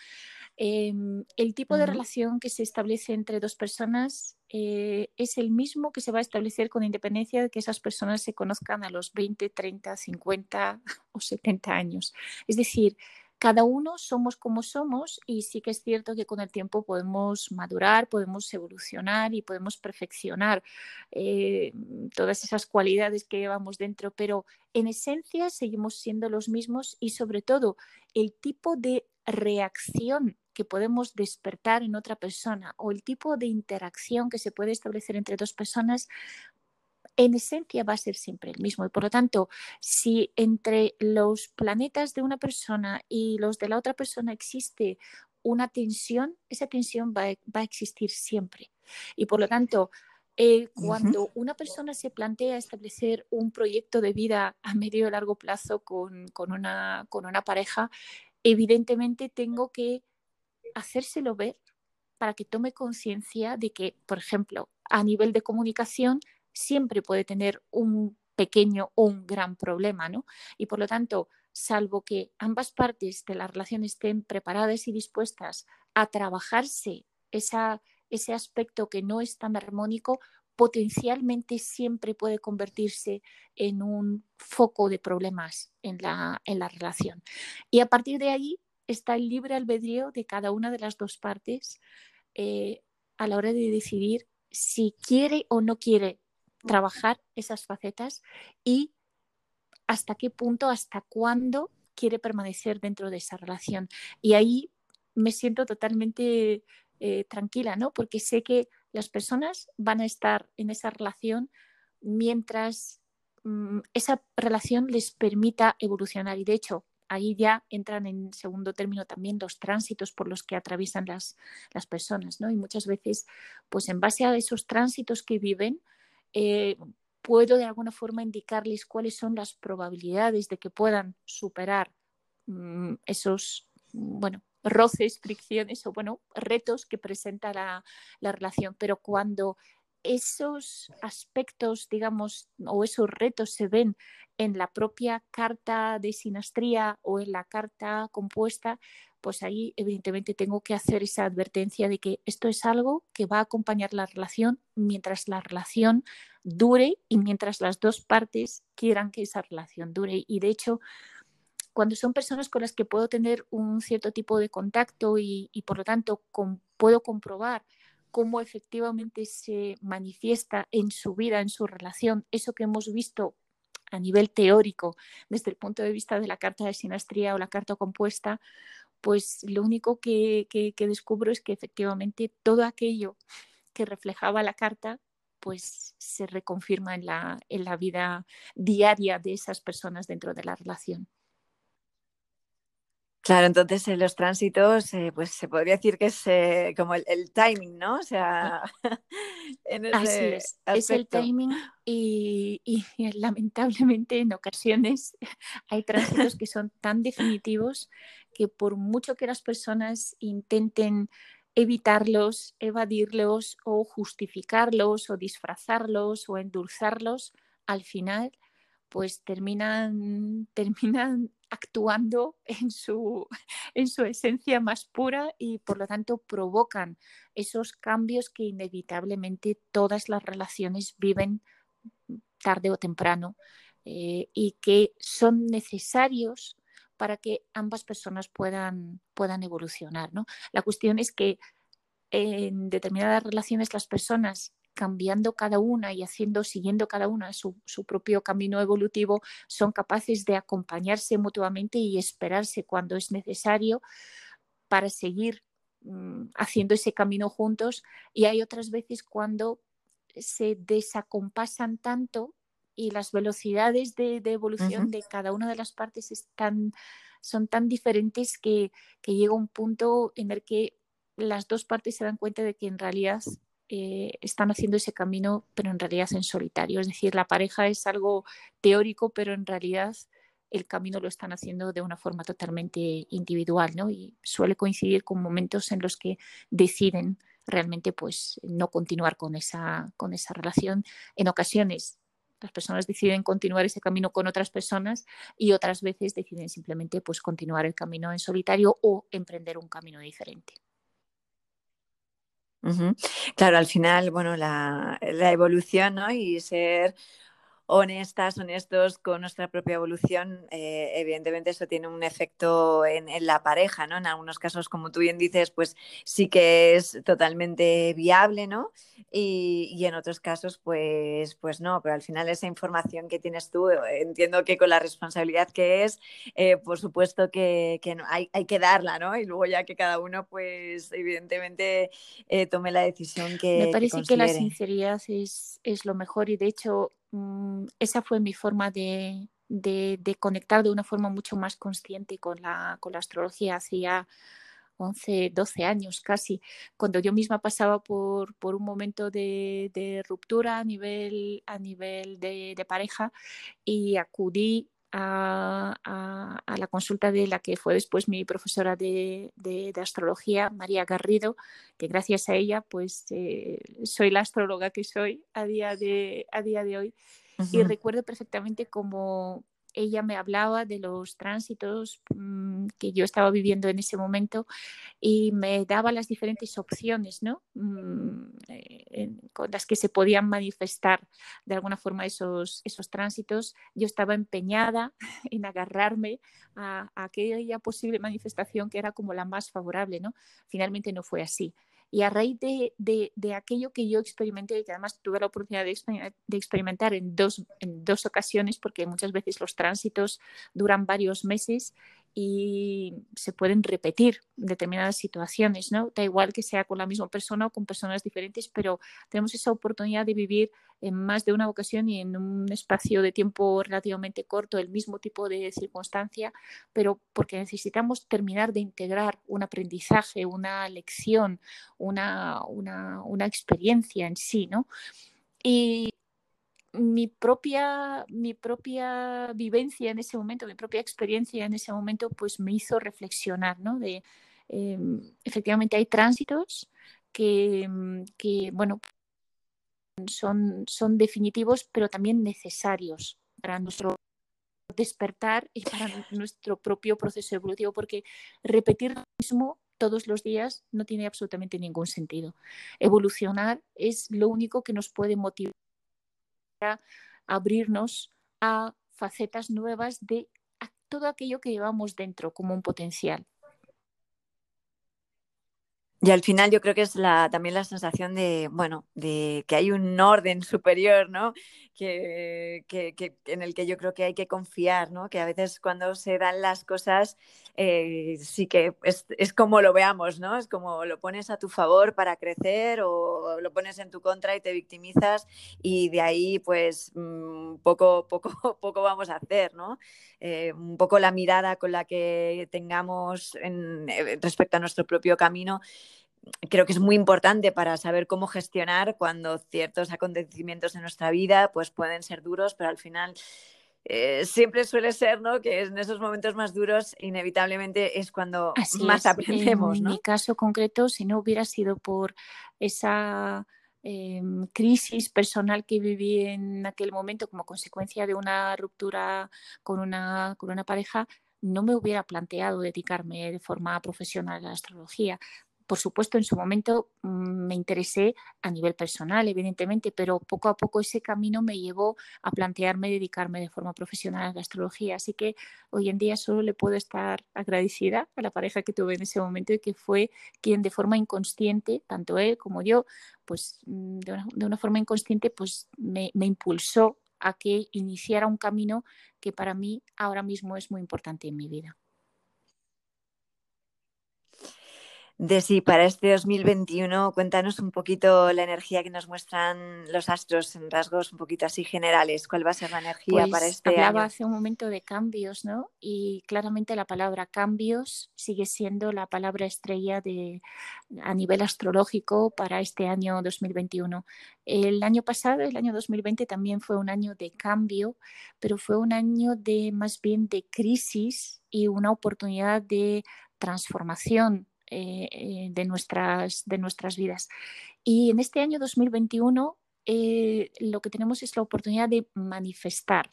Em, el tipo de relación que se establece entre dos personas eh, es el mismo que se va a establecer con independencia de que esas personas se conozcan a los 20, 30, 50 o 70 años. Es decir, cada uno somos como somos y sí que es cierto que con el tiempo podemos madurar, podemos evolucionar y podemos perfeccionar eh, todas esas cualidades que llevamos dentro, pero en esencia seguimos siendo los mismos y sobre todo el tipo de reacción que podemos despertar en otra persona o el tipo de interacción que se puede establecer entre dos personas en esencia va a ser siempre el mismo. Y por lo tanto, si entre los planetas de una persona y los de la otra persona existe una tensión, esa tensión va, a existir siempre. Y por lo tanto, eh, cuando una persona se plantea establecer un proyecto de vida a medio y largo plazo con, una, con una pareja, evidentemente tengo que hacérselo ver para que tome conciencia de que, por ejemplo, a nivel de comunicación, siempre puede tener un pequeño o un gran problema, ¿no? Y por lo tanto, salvo que ambas partes de la relación estén preparadas y dispuestas a trabajarse ese aspecto que no es tan armónico, potencialmente siempre puede convertirse en un foco de problemas en la, en la relación. Y a partir de ahí está el libre albedrío de cada una de las dos partes eh, a la hora de decidir si quiere o no quiere trabajar esas facetas y hasta qué punto, hasta cuándo quiere permanecer dentro de esa relación. Y ahí me siento totalmente eh, tranquila, ¿no? Porque sé que las personas van a estar en esa relación mientras mm, esa relación les permita evolucionar. Y de hecho, ahí ya entran en segundo término también los tránsitos por los que atraviesan las, las personas, ¿no? Y muchas veces, pues en base a esos tránsitos que viven, eh, puedo de alguna forma indicarles cuáles son las probabilidades de que puedan superar mm, esos, bueno, roces, fricciones o bueno, retos que presenta la, la, relación. Pero cuando esos aspectos, digamos, o esos retos se ven en la propia carta de sinastría o en la carta compuesta, pues ahí evidentemente tengo que hacer esa advertencia de que esto es algo que va a acompañar la relación mientras la relación dure y mientras las dos partes quieran que esa relación dure. Y de hecho, cuando son personas con las que puedo tener un cierto tipo de contacto y, por lo tanto puedo comprobar cómo efectivamente se manifiesta en su vida, en su relación, eso que hemos visto a nivel teórico desde el punto de vista de la carta de sinastría o la carta compuesta, pues lo único que, descubro es que efectivamente todo aquello que reflejaba la carta pues se reconfirma en la, en la vida diaria de esas personas dentro de la relación. Claro, entonces en los tránsitos, eh, pues se podría decir que es eh, como el, timing, ¿no? O sea, [laughs] en ese Así es, es el timing [laughs] y, lamentablemente en ocasiones [laughs] hay tránsitos que son tan definitivos que por mucho que las personas intenten evitarlos, evadirlos o justificarlos o disfrazarlos o endulzarlos, al final pues terminan, terminan actuando en su, [laughs] en su esencia más pura y por lo tanto provocan esos cambios que inevitablemente todas las relaciones viven tarde o temprano eh, y que son necesarios para que ambas personas puedan, puedan evolucionar. ¿no? La cuestión es que en determinadas relaciones las personas cambiando cada una y haciendo, siguiendo cada una su, su, propio camino evolutivo, son capaces de acompañarse mutuamente y esperarse cuando es necesario para seguir mm, haciendo ese camino juntos. Y hay otras veces cuando se desacompasan tanto y las velocidades de, evolución de cada una de las partes están, son tan diferentes que, llega un punto en el que las dos partes se dan cuenta de que en realidad eh, están haciendo ese camino, pero en realidad en solitario. Es decir, la pareja es algo teórico, pero en realidad el camino lo están haciendo de una forma totalmente individual, ¿no? Y suele coincidir con momentos en los que deciden realmente pues no continuar con esa, con esa relación. En ocasiones las personas deciden continuar ese camino con otras personas y otras veces deciden simplemente pues continuar el camino en solitario o emprender un camino diferente. Claro, al final, bueno, la, la evolución ¿no? y ser honestas, honestos con nuestra propia evolución, eh, evidentemente eso tiene un efecto en, la pareja, ¿no? En algunos casos, como tú bien dices, pues sí que es totalmente viable, ¿no? Y, en otros casos, pues, pues no, pero al final esa información que tienes tú, entiendo que con la responsabilidad que es, eh, por supuesto que, hay, que darla, ¿no? Y luego ya que cada uno, pues evidentemente eh, tome la decisión que... Me parece que, la sinceridad es, es lo mejor y de hecho Mm, esa fue mi forma de, conectar de una forma mucho más consciente con la, astrología hacía 11, 12 años casi, cuando yo misma pasaba por, por un momento de, ruptura a nivel, a nivel de, pareja y acudí a, la consulta de la que fue después mi profesora de, astrología, María Garrido, que gracias a ella pues eh, soy la astróloga que soy a día de, a día de hoy. Y recuerdo perfectamente cómo, ella me hablaba de los tránsitos mm, que yo estaba viviendo en ese momento y me daba las diferentes opciones ¿no? Mm, eh, con las que se podían manifestar de alguna forma esos, esos tránsitos. Yo estaba empeñada [laughs] en agarrarme a, a, aquella posible manifestación que era como la más favorable. ¿no? Finalmente no fue así. Y a raíz de, aquello que yo experimenté, que además tuve la oportunidad de, experimentar en dos, en dos ocasiones, porque muchas veces los tránsitos duran varios meses y se pueden repetir determinadas situaciones, ¿no? Da igual que sea con la misma persona o con personas diferentes, pero tenemos esa oportunidad de vivir en más de una ocasión y en un espacio de tiempo relativamente corto el mismo tipo de circunstancia, pero porque necesitamos terminar de integrar un aprendizaje, una lección, una, una, experiencia en sí, ¿no? Y mi propia, mi propia vivencia en ese momento, mi propia experiencia en ese momento, pues me hizo reflexionar, ¿no? De, em, efectivamente hay tránsitos que, que bueno, son, son definitivos, pero también necesarios para nuestro despertar y para [laughs] nuestro propio proceso evolutivo, porque repetir lo mismo todos los días no tiene absolutamente ningún sentido. Evolucionar es lo único que nos puede motivar a abrirnos a facetas nuevas de todo aquello que llevamos dentro como un potencial. Y al final yo creo que es la, también la sensación de, bueno, de que hay un orden superior, ¿no? Que, en el que yo creo que hay que confiar, ¿no? Que a veces cuando se dan las cosas, eh, sí que es, como lo veamos, ¿no? Es como lo pones a tu favor para crecer o lo pones en tu contra y te victimizas y de ahí, pues, mm, poco, [laughs] poco, poco vamos a hacer, ¿no? Eh, un poco la mirada con la que tengamos en, eh, respecto a nuestro propio camino creo que es muy importante para saber cómo gestionar cuando ciertos acontecimientos en nuestra vida pues pueden ser duros, pero al final eh, siempre suele ser, ¿no? Que en esos momentos más duros, inevitablemente es cuando más aprendemos, En mi caso concreto, si no hubiera sido por esa em, crisis personal que viví en aquel momento como consecuencia de una ruptura con una, con una pareja, no me hubiera planteado dedicarme de forma profesional a la astrología por supuesto, en su momento mm, me interesé a nivel personal, evidentemente, pero poco a poco ese camino me llevó a plantearme dedicarme de forma profesional a la astrología. Así que hoy en día solo le puedo estar agradecida a la pareja que tuve en ese momento y que fue quien de forma inconsciente, tanto él como yo, pues mm, de una, forma inconsciente, pues me, me impulsó a que iniciara un camino que para mí ahora mismo es muy importante en mi vida. Desi, para este 2021, cuéntanos un poquito la energía que nos muestran los astros en rasgos un poquito así generales. ¿Cuál va a ser la energía para pues este hablaba año? hace un momento de cambios, ¿no? Y claramente la palabra cambios sigue siendo la palabra estrella de, a nivel astrológico para este año 2021. El año pasado, el año 2020, también fue un año de cambio, pero fue un año de más bien de crisis y una oportunidad de transformación eh, eh, de, nuestras, de nuestras vidas. Y en este año 2021 eh, lo que tenemos es la oportunidad de manifestar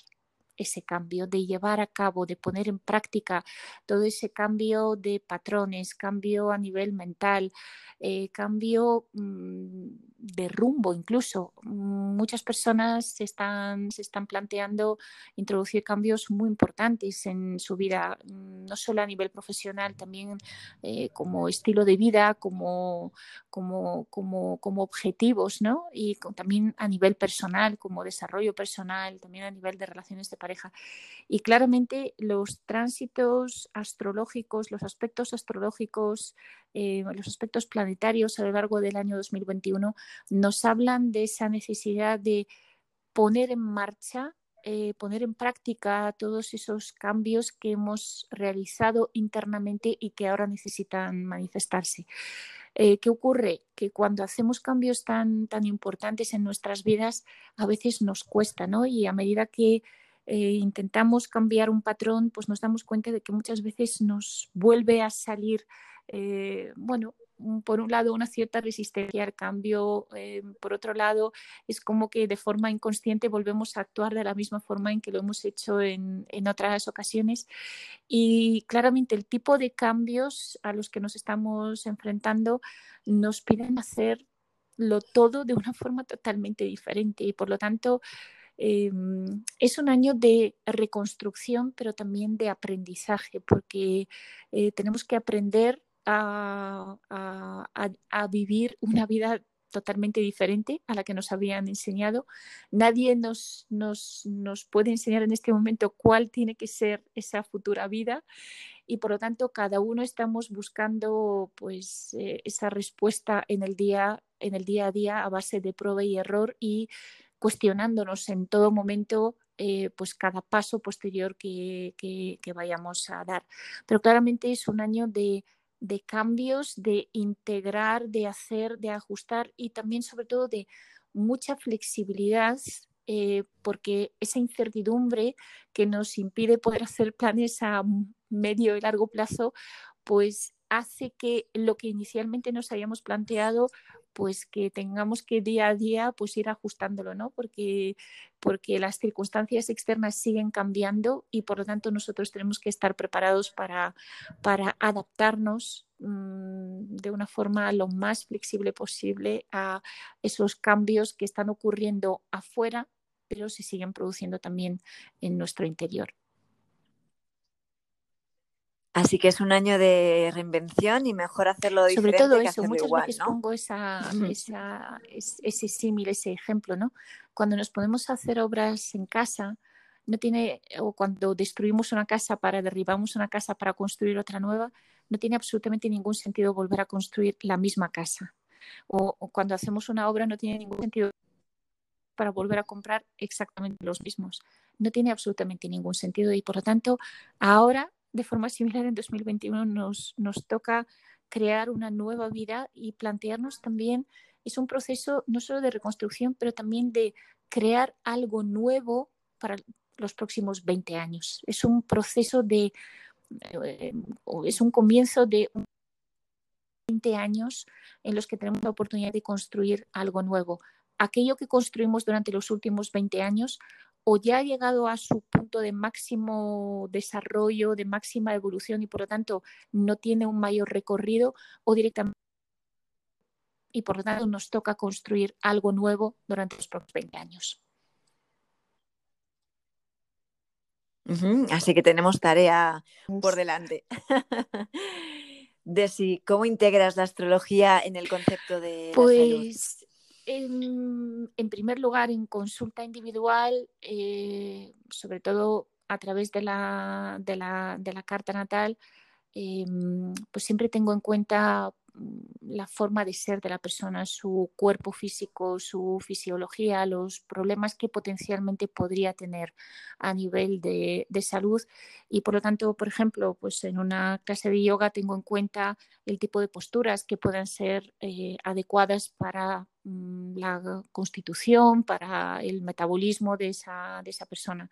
ese cambio, de llevar a cabo, de poner en práctica todo ese cambio de patrones, cambio a nivel mental, eh, cambio mm, de rumbo incluso. Muchas personas se están, se están planteando introducir cambios muy importantes en su vida, mm, no solo a nivel profesional, también eh, como estilo de vida, como, como, como, como objetivos, ¿no? Y también a nivel personal, como desarrollo personal, también a nivel de relaciones de pareja. Y claramente los tránsitos astrológicos, los aspectos astrológicos, eh, los aspectos planetarios a lo largo del año 2021 nos hablan de esa necesidad de poner en marcha eh, poner en práctica todos esos cambios que hemos realizado internamente y que ahora necesitan manifestarse. Eh, ¿Qué ocurre? Que cuando hacemos cambios tan, tan importantes en nuestras vidas, a veces nos cuesta, ¿no? Y a medida que eh, intentamos cambiar un patrón, pues nos damos cuenta de que muchas veces nos vuelve a salir, eh, bueno, por un lado una cierta resistencia al cambio, eh, por otro lado es como que de forma inconsciente volvemos a actuar de la misma forma en que lo hemos hecho en, en otras ocasiones. Y claramente el tipo de cambios a los que nos estamos enfrentando nos piden hacerlo todo de una forma totalmente diferente y por lo tanto Em, es un año de reconstrucción, pero también de aprendizaje, porque eh, tenemos que aprender a, vivir una vida totalmente diferente a la que nos habían enseñado. Nadie nos, puede enseñar en este momento cuál tiene que ser esa futura vida y por lo tanto cada uno estamos buscando pues eh, esa respuesta en el día en el día a día a base de prueba y error y cuestionándonos en todo momento eh, pues cada paso posterior que, vayamos a dar. Pero claramente es un año de, cambios, de integrar, de hacer, de ajustar y también sobre todo de mucha flexibilidad eh, porque esa incertidumbre que nos impide poder hacer planes a medio y largo plazo, pues hace que lo que inicialmente nos habíamos planteado pues que tengamos que día a día pues ir ajustándolo, ¿no? Porque, porque las circunstancias externas siguen cambiando y por lo tanto nosotros tenemos que estar preparados para, para adaptarnos mm, de una forma lo más flexible posible a esos cambios que están ocurriendo afuera, pero se siguen produciendo también en nuestro interior. Así que es un año de reinvención y mejor hacerlo diferente Sobre todo que eso, muchas igual, veces ¿no? pongo esa, esa, ese símil, ese ejemplo, ¿no? Cuando nos podemos hacer obras en casa, no tiene, o cuando destruimos una casa para, derribamos una casa para construir otra nueva, no tiene absolutamente ningún sentido volver a construir la misma casa. O, o cuando hacemos una obra no tiene ningún sentido para volver a comprar exactamente los mismos. No tiene absolutamente ningún sentido y por lo tanto ahora de forma similar en 2021 nos, nos toca crear una nueva vida y plantearnos también, es un proceso no solo de reconstrucción, pero también de crear algo nuevo para los próximos 20 años. Es un proceso de, eh, es un comienzo de 20 años en los que tenemos la oportunidad de construir algo nuevo. Aquello que construimos durante los últimos 20 años o ya ha llegado a su punto de máximo desarrollo, de máxima evolución y por lo tanto no tiene un mayor recorrido o directamente y por lo tanto nos toca construir algo nuevo durante los próximos 20 años. Así que tenemos tarea por delante. [laughs] Desi, ¿cómo integras la astrología en el concepto de pues, En, primer lugar, en consulta individual, eh, sobre todo a través de la, de la, de carta natal, em, pues siempre tengo en cuenta Mm, la forma de ser de la persona, su cuerpo físico, su fisiología, los problemas que potencialmente podría tener a nivel de, salud. Y por lo tanto, por ejemplo, pues en una clase de yoga tengo en cuenta el tipo de posturas que puedan ser eh, adecuadas para la constitución, para el metabolismo de esa, de esa persona.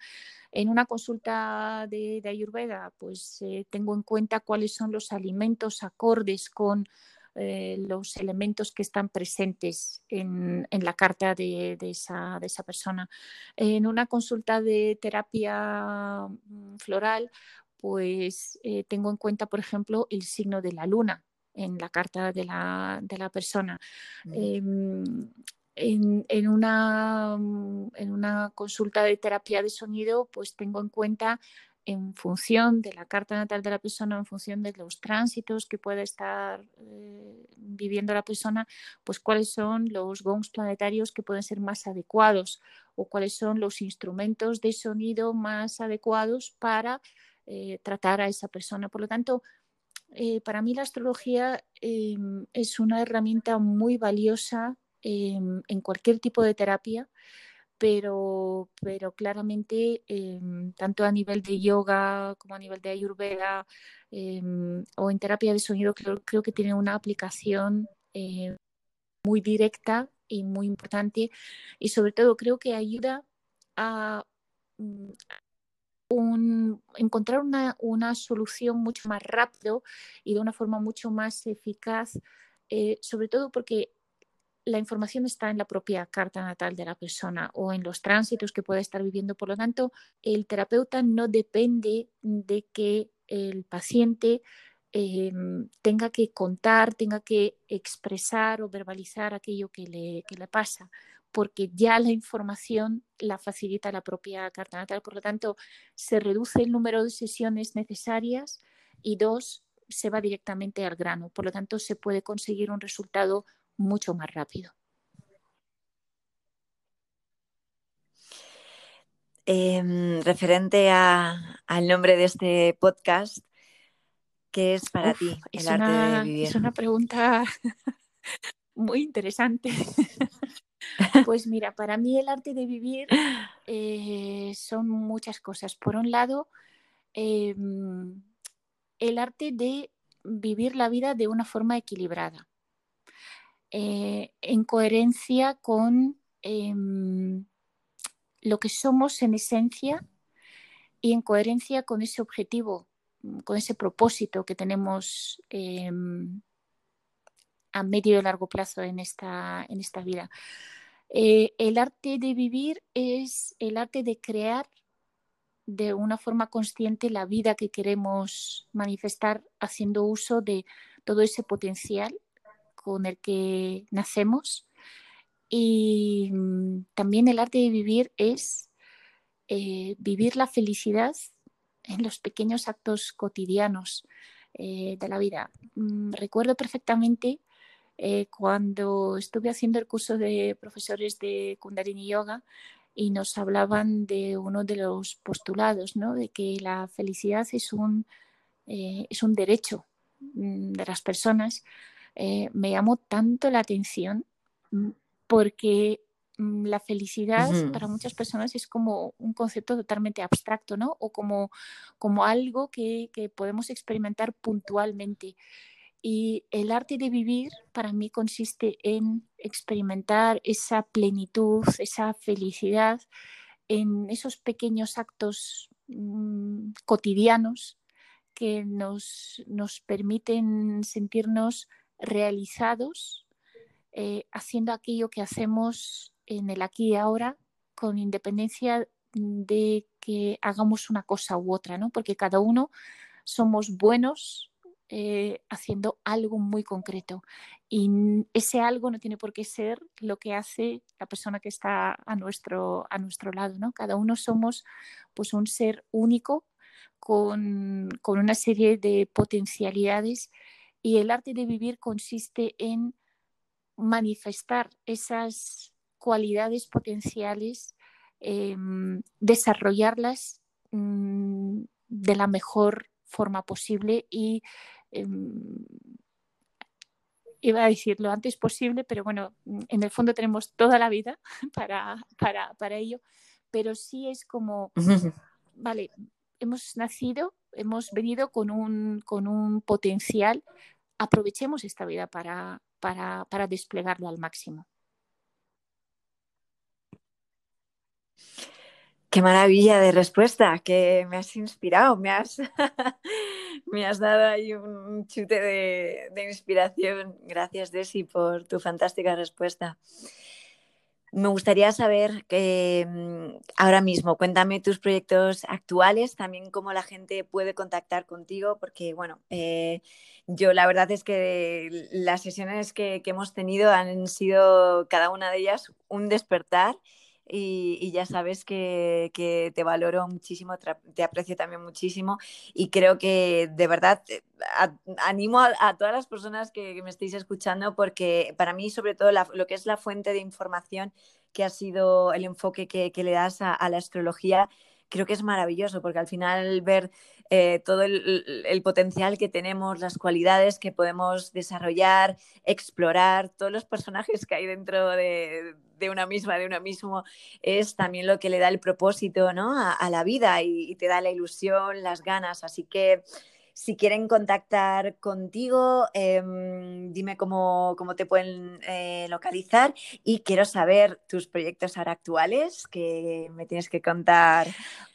En una consulta de, Ayurveda, pues eh, tengo en cuenta cuáles son los alimentos acordes con eh, los elementos que están presentes en, la carta de, esa, persona. En una consulta de terapia mm, floral, pues eh, tengo en cuenta, por ejemplo, el signo de la luna en la carta de la, persona. Em, en, una, en, una, consulta de terapia de sonido, pues tengo en cuenta en función de la carta natal de la persona, en función de los tránsitos que puede estar eh, viviendo la persona, pues cuáles son los gongs planetarios que pueden ser más adecuados o cuáles son los instrumentos de sonido más adecuados para eh, tratar a esa persona. Por lo tanto, eh, para mí la astrología em, es una herramienta muy valiosa em, en cualquier tipo de terapia pero, pero claramente em, tanto a nivel de yoga como a nivel de ayurveda o en terapia de sonido creo, creo que tiene una aplicación eh, muy directa y muy importante y sobre todo creo que ayuda a encontrar una, una, solución mucho más rápido y de una forma mucho más eficaz, eh, sobre todo porque la información está en la propia carta natal de la persona o en los tránsitos que puede estar viviendo. Por lo tanto, el terapeuta no depende de que el paciente em, tenga que contar, tenga que expresar o verbalizar aquello que le, que le pasa, porque ya la información la facilita la propia carta natal. Por lo tanto, se reduce el número de sesiones necesarias y dos, se va directamente al grano. Por lo tanto, se puede conseguir un resultado mucho más rápido. Em, referente al nombre de este podcast, ¿qué es para ti el arte de vivir? Es una pregunta [laughs] muy interesante. [laughs] pues mira, para mí el arte de vivir eh, son muchas cosas. Por un lado, em, el arte de vivir la vida de una forma equilibrada. Eh, en coherencia con em, lo que somos en esencia y en coherencia con ese objetivo, con ese propósito que tenemos em, a medio y largo plazo en esta, en esta vida. Eh, el arte de vivir es el arte de crear de una forma consciente la vida que queremos manifestar haciendo uso de todo ese potencial con el que nacemos. Y mm, también el arte de vivir es eh, vivir la felicidad en los pequeños actos cotidianos eh, de la vida. Mm, recuerdo perfectamente eh, cuando estuve haciendo el curso de profesores de Kundalini Yoga y nos hablaban de uno de los postulados, ¿no? de que la felicidad es un, es un derecho mm, de las personas eh, me llamó tanto la atención mm, porque mm, la felicidad para muchas personas es como un concepto totalmente abstracto, ¿no? O como, como algo que, podemos experimentar puntualmente. Y el arte de vivir para mí consiste en experimentar esa plenitud, esa felicidad en esos pequeños actos mm, cotidianos que nos, nos permiten sentirnos realizados eh, haciendo aquello que hacemos en el aquí y ahora con independencia de que hagamos una cosa u otra, ¿no? Porque cada uno somos buenos eh, haciendo algo muy concreto. Y ese algo no tiene por qué ser lo que hace la persona que está a nuestro, a nuestro lado. ¿no? Cada uno somos pues, un ser único con, con una serie de potencialidades y el arte de vivir consiste en manifestar esas cualidades potenciales, em, desarrollarlas mm, de la mejor forma posible y em, iba a decir lo antes posible, pero bueno, en el fondo tenemos toda la vida [laughs] para, para, para ello, pero sí es como, [laughs] vale, hemos nacido, hemos venido con un, con un potencial, aprovechemos esta vida para, para, para desplegarlo al máximo. Qué maravilla de respuesta, que me has inspirado, me has, [laughs] me has dado ahí un chute de, inspiración. Gracias, Desi, por tu fantástica respuesta. Me gustaría saber que mm, ahora mismo, cuéntame tus proyectos actuales, también cómo la gente puede contactar contigo, porque bueno, eh, yo la verdad es que las sesiones que, que hemos tenido han sido cada una de ellas un despertar y, ya sabes que, te valoro muchísimo, te, aprecio también muchísimo y creo que de verdad eh, animo a, todas las personas que, me estéis escuchando porque para mí sobre todo lo que es la fuente de información que ha sido el enfoque que, le das a la astrología creo que es maravilloso porque al final ver eh, todo el, potencial que tenemos, las cualidades que podemos desarrollar, explorar, todos los personajes que hay dentro de, una misma, de una mismo, es también lo que le da el propósito ¿no? a, la vida y, te da la ilusión, las ganas. Así que si quieren contactar contigo, em, dime cómo, te pueden eh, localizar y quiero saber tus proyectos ahora actuales, que me tienes que contar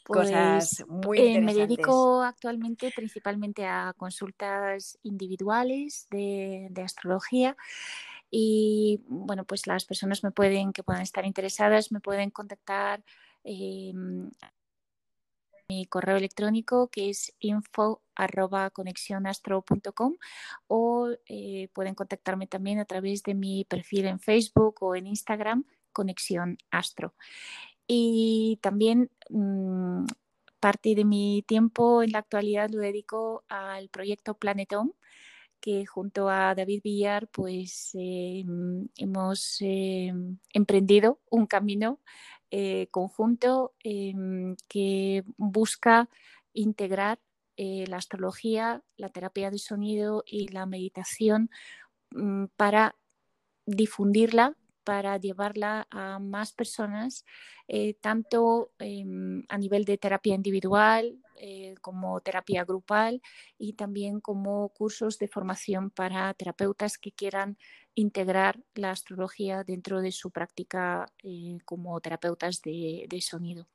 cosas pues, muy interesantes. Eh, me dedico actualmente principalmente a consultas individuales de, astrología. Y bueno, pues las personas me pueden, que puedan estar interesadas, me pueden contactar em, mi correo electrónico que es info arroba conexionastro.com o eh, pueden contactarme también a través de mi perfil en Facebook o en Instagram, Conexión Astro. Y también mm, parte de mi tiempo en la actualidad lo dedico al proyecto Planetón, que junto a David Villar pues eh, hemos eh, emprendido un camino eh, conjunto em, que busca integrar eh, la astrología, la terapia de sonido y la meditación mm, para difundirla para llevarla a más personas, eh, tanto em, a nivel de terapia individual eh, como terapia grupal y también como cursos de formación para terapeutas que quieran integrar la astrología dentro de su práctica eh, como terapeutas de, de, sonido.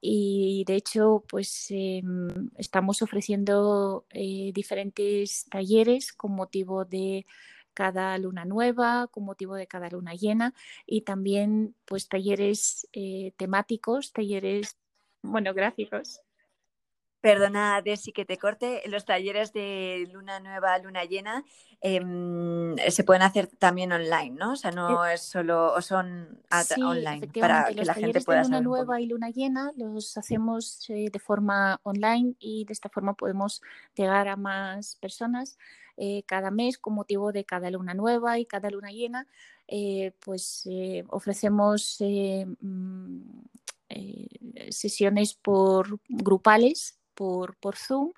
Y de hecho, pues em, estamos ofreciendo diferentes talleres con motivo de cada luna nueva, con motivo de cada luna llena y también pues talleres eh, temáticos, talleres monográficos. Perdona, Desi, que te corte. Los talleres de luna nueva, luna llena em, se pueden hacer también online, ¿no? O sea, no es solo, o son online para que la gente pueda de luna nueva y luna llena los hacemos eh, de forma online y de esta forma podemos llegar a más personas. Eh, cada mes con motivo de cada luna nueva y cada luna llena, eh, pues eh, ofrecemos mm, sesiones por grupales por, por Zoom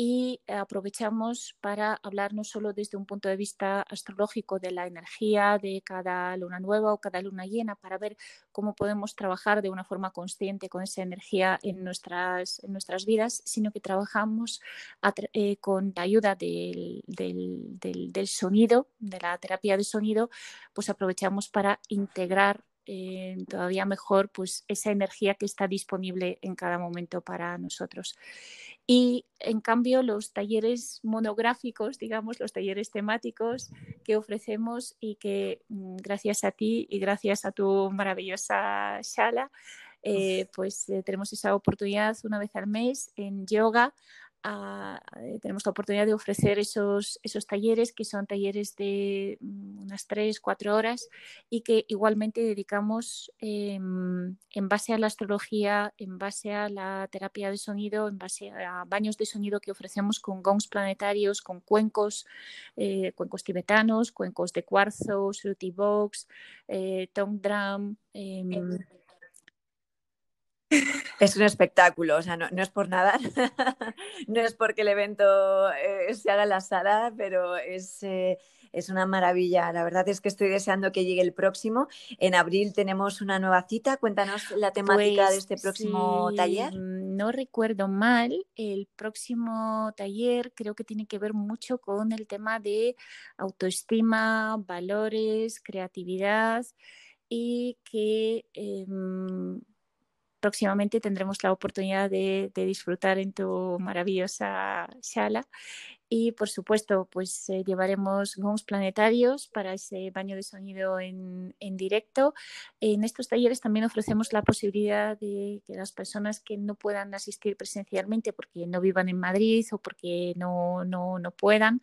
y aprovechamos para hablar no solo desde un punto de vista astrológico de la energía de cada luna nueva o cada luna llena para ver cómo podemos trabajar de una forma consciente con esa energía en nuestras, en nuestras vidas, sino que trabajamos eh, con la ayuda del, del, del, sonido, de la terapia de sonido, pues aprovechamos para integrar eh, todavía mejor pues esa energía que está disponible en cada momento para nosotros. Y en cambio, los talleres monográficos, digamos, los talleres temáticos que ofrecemos y que mm, gracias a ti y gracias a tu maravillosa Shala, eh, pues eh, tenemos esa oportunidad una vez al mes en yoga eh, tenemos la oportunidad de ofrecer esos, esos talleres que son talleres de mm, unas tres, cuatro horas y que igualmente dedicamos em, en base a la astrología, en base a la terapia de sonido, en base a baños de sonido que ofrecemos con gongs planetarios, con cuencos, eh, cuencos tibetanos, cuencos de cuarzo, Shruti Box, eh, Tong Drum. Es un espectáculo, o sea, no, es por nada, [laughs] no es porque el evento eh, se haga en la sala, pero es, eh, es, una maravilla. La verdad es que estoy deseando que llegue el próximo. En abril tenemos una nueva cita. Cuéntanos la temática de pues este próximo taller. No recuerdo mal, el próximo taller creo que tiene que ver mucho con el tema de autoestima, valores, creatividad y que... Em, próximamente tendremos la oportunidad de, disfrutar en tu maravillosa sala. Y por supuesto, pues eh, llevaremos gongs planetarios para ese baño de sonido en, directo. En estos talleres también ofrecemos la posibilidad de que las personas que no puedan asistir presencialmente porque no vivan en Madrid o porque no, no, no puedan,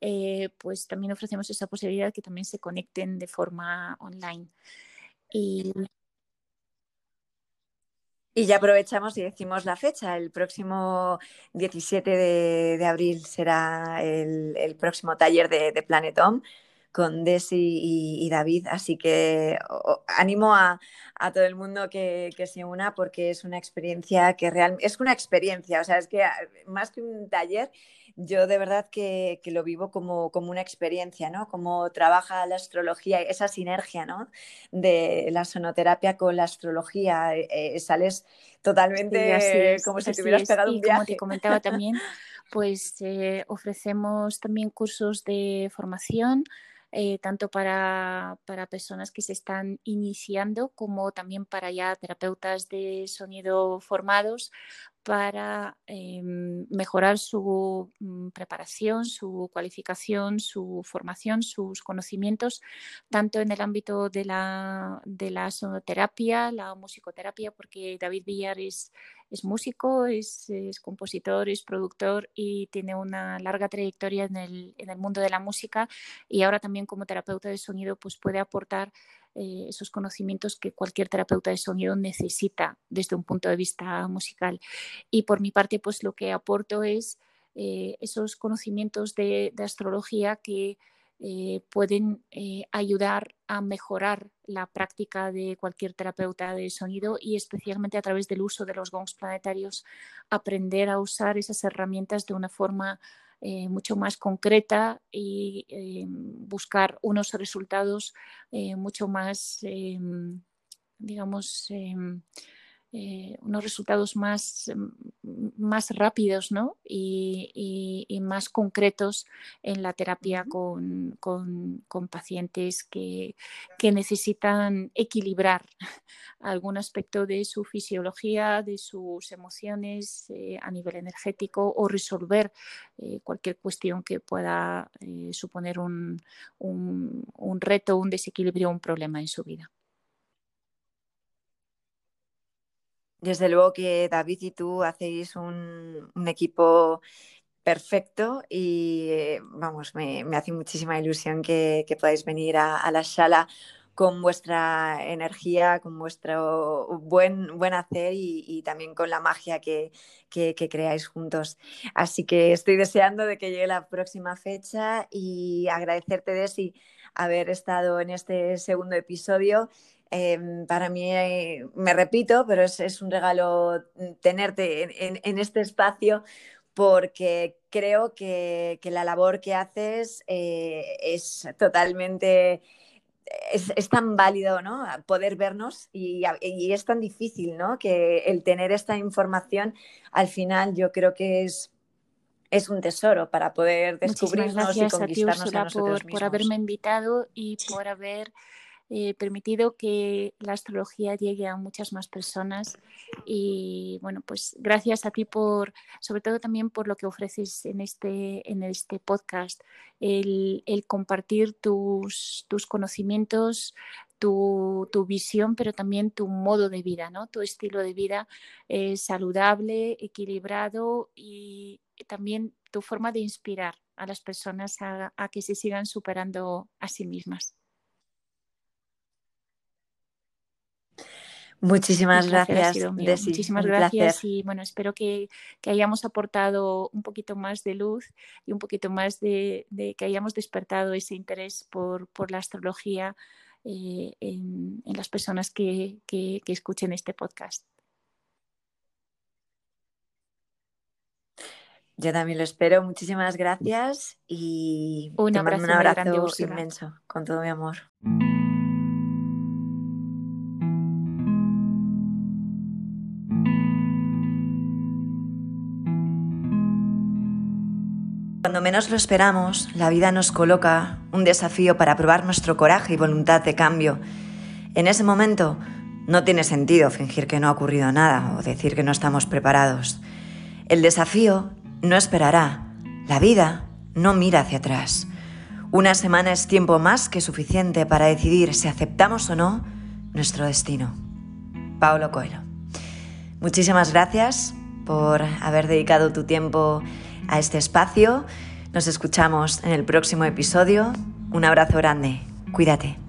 eh, pues también ofrecemos esa posibilidad que también se conecten de forma online. Y y ya aprovechamos y decimos la fecha. El próximo 17 de, abril será el, próximo taller de, de Planet con Desi y, David. Así que animo a, todo el mundo que, que, se una porque es una experiencia que realmente es una experiencia. O sea, es que más que un taller, yo de verdad que, lo vivo como, una experiencia, ¿no? Como trabaja la astrología, esa sinergia, ¿no? De la sonoterapia con la astrología. Eh, eh, sales totalmente como si te hubieras pegado un viaje. Como te comentaba [laughs] también, pues eh, ofrecemos también cursos de formación. tanto para, para, personas que se están iniciando como también para ya terapeutas de sonido formados, para em, mejorar su mm, preparación, su cualificación, su formación, sus conocimientos, tanto en el ámbito de la, de la sonoterapia, la musicoterapia, porque David Villar es, es músico, es, compositor, es productor y tiene una larga trayectoria en el, en el mundo de la música y ahora también como terapeuta de sonido pues puede aportar eh, esos conocimientos que cualquier terapeuta de sonido necesita desde un punto de vista musical. Y por mi parte, pues lo que aporto es eh, esos conocimientos de, astrología que eh, pueden ayudar a mejorar la práctica de cualquier terapeuta de sonido y especialmente a través del uso de los gongs planetarios aprender a usar esas herramientas de una forma eh, mucho más concreta y eh, buscar unos resultados eh, mucho más, digamos, eh, unos resultados más, mm, más rápidos ¿no? y, más concretos en la terapia con, con, pacientes que, que, necesitan equilibrar [laughs] algún aspecto de su fisiología, de sus emociones eh, a nivel energético o resolver eh, cualquier cuestión que pueda suponer un, un, un reto, un desequilibrio, un problema en su vida. Desde luego que David y tú hacéis un, equipo perfecto y eh, vamos, me, hace muchísima ilusión que, podáis venir a, la sala con vuestra energía, con vuestro buen, hacer y, también con la magia que, que, creáis juntos. Así que estoy deseando de que llegue la próxima fecha y agradecerte, Desi, haber estado en este segundo episodio Em, para mí, eh, me repito, pero es, un regalo tenerte en, este espacio porque creo que, la labor que haces eh, es totalmente... Es, tan válido, ¿no? Poder vernos y, es tan difícil, ¿no? Que el tener esta información, al final, yo creo que es es un tesoro para poder descubrirnos y conquistarnos a, nosotros por haberme invitado y por haber eh, permitido que la astrología llegue a muchas más personas y bueno pues gracias a ti por sobre todo también por lo que ofreces en este en este podcast el, compartir tus, tus conocimientos tu, visión, pero también tu modo de vida, ¿no? Tu estilo de vida saludable, equilibrado y también tu forma de inspirar a las personas a, que se sigan superando a sí mismas. Muchísimas gracias. Muchísimas gracias y bueno, espero que, hayamos aportado un poquito más de luz y un poquito más de, que hayamos despertado ese interés por, la astrología eh, en, las personas que escuchen este podcast. Yo también lo espero. Muchísimas gracias y abrazo, un abrazo inmenso con todo mi amor. Cuando menos lo esperamos, la vida nos coloca un desafío para probar nuestro coraje y voluntad de cambio. En ese momento, no tiene sentido fingir que no ha ocurrido nada o decir que no estamos preparados. El desafío no esperará. La vida no mira hacia atrás. Una semana es tiempo más que suficiente para decidir si aceptamos o no nuestro destino. Paulo Coelho. Muchísimas gracias por haber dedicado tu tiempo a este espacio. Nos escuchamos en el próximo episodio. Un abrazo grande. Cuídate.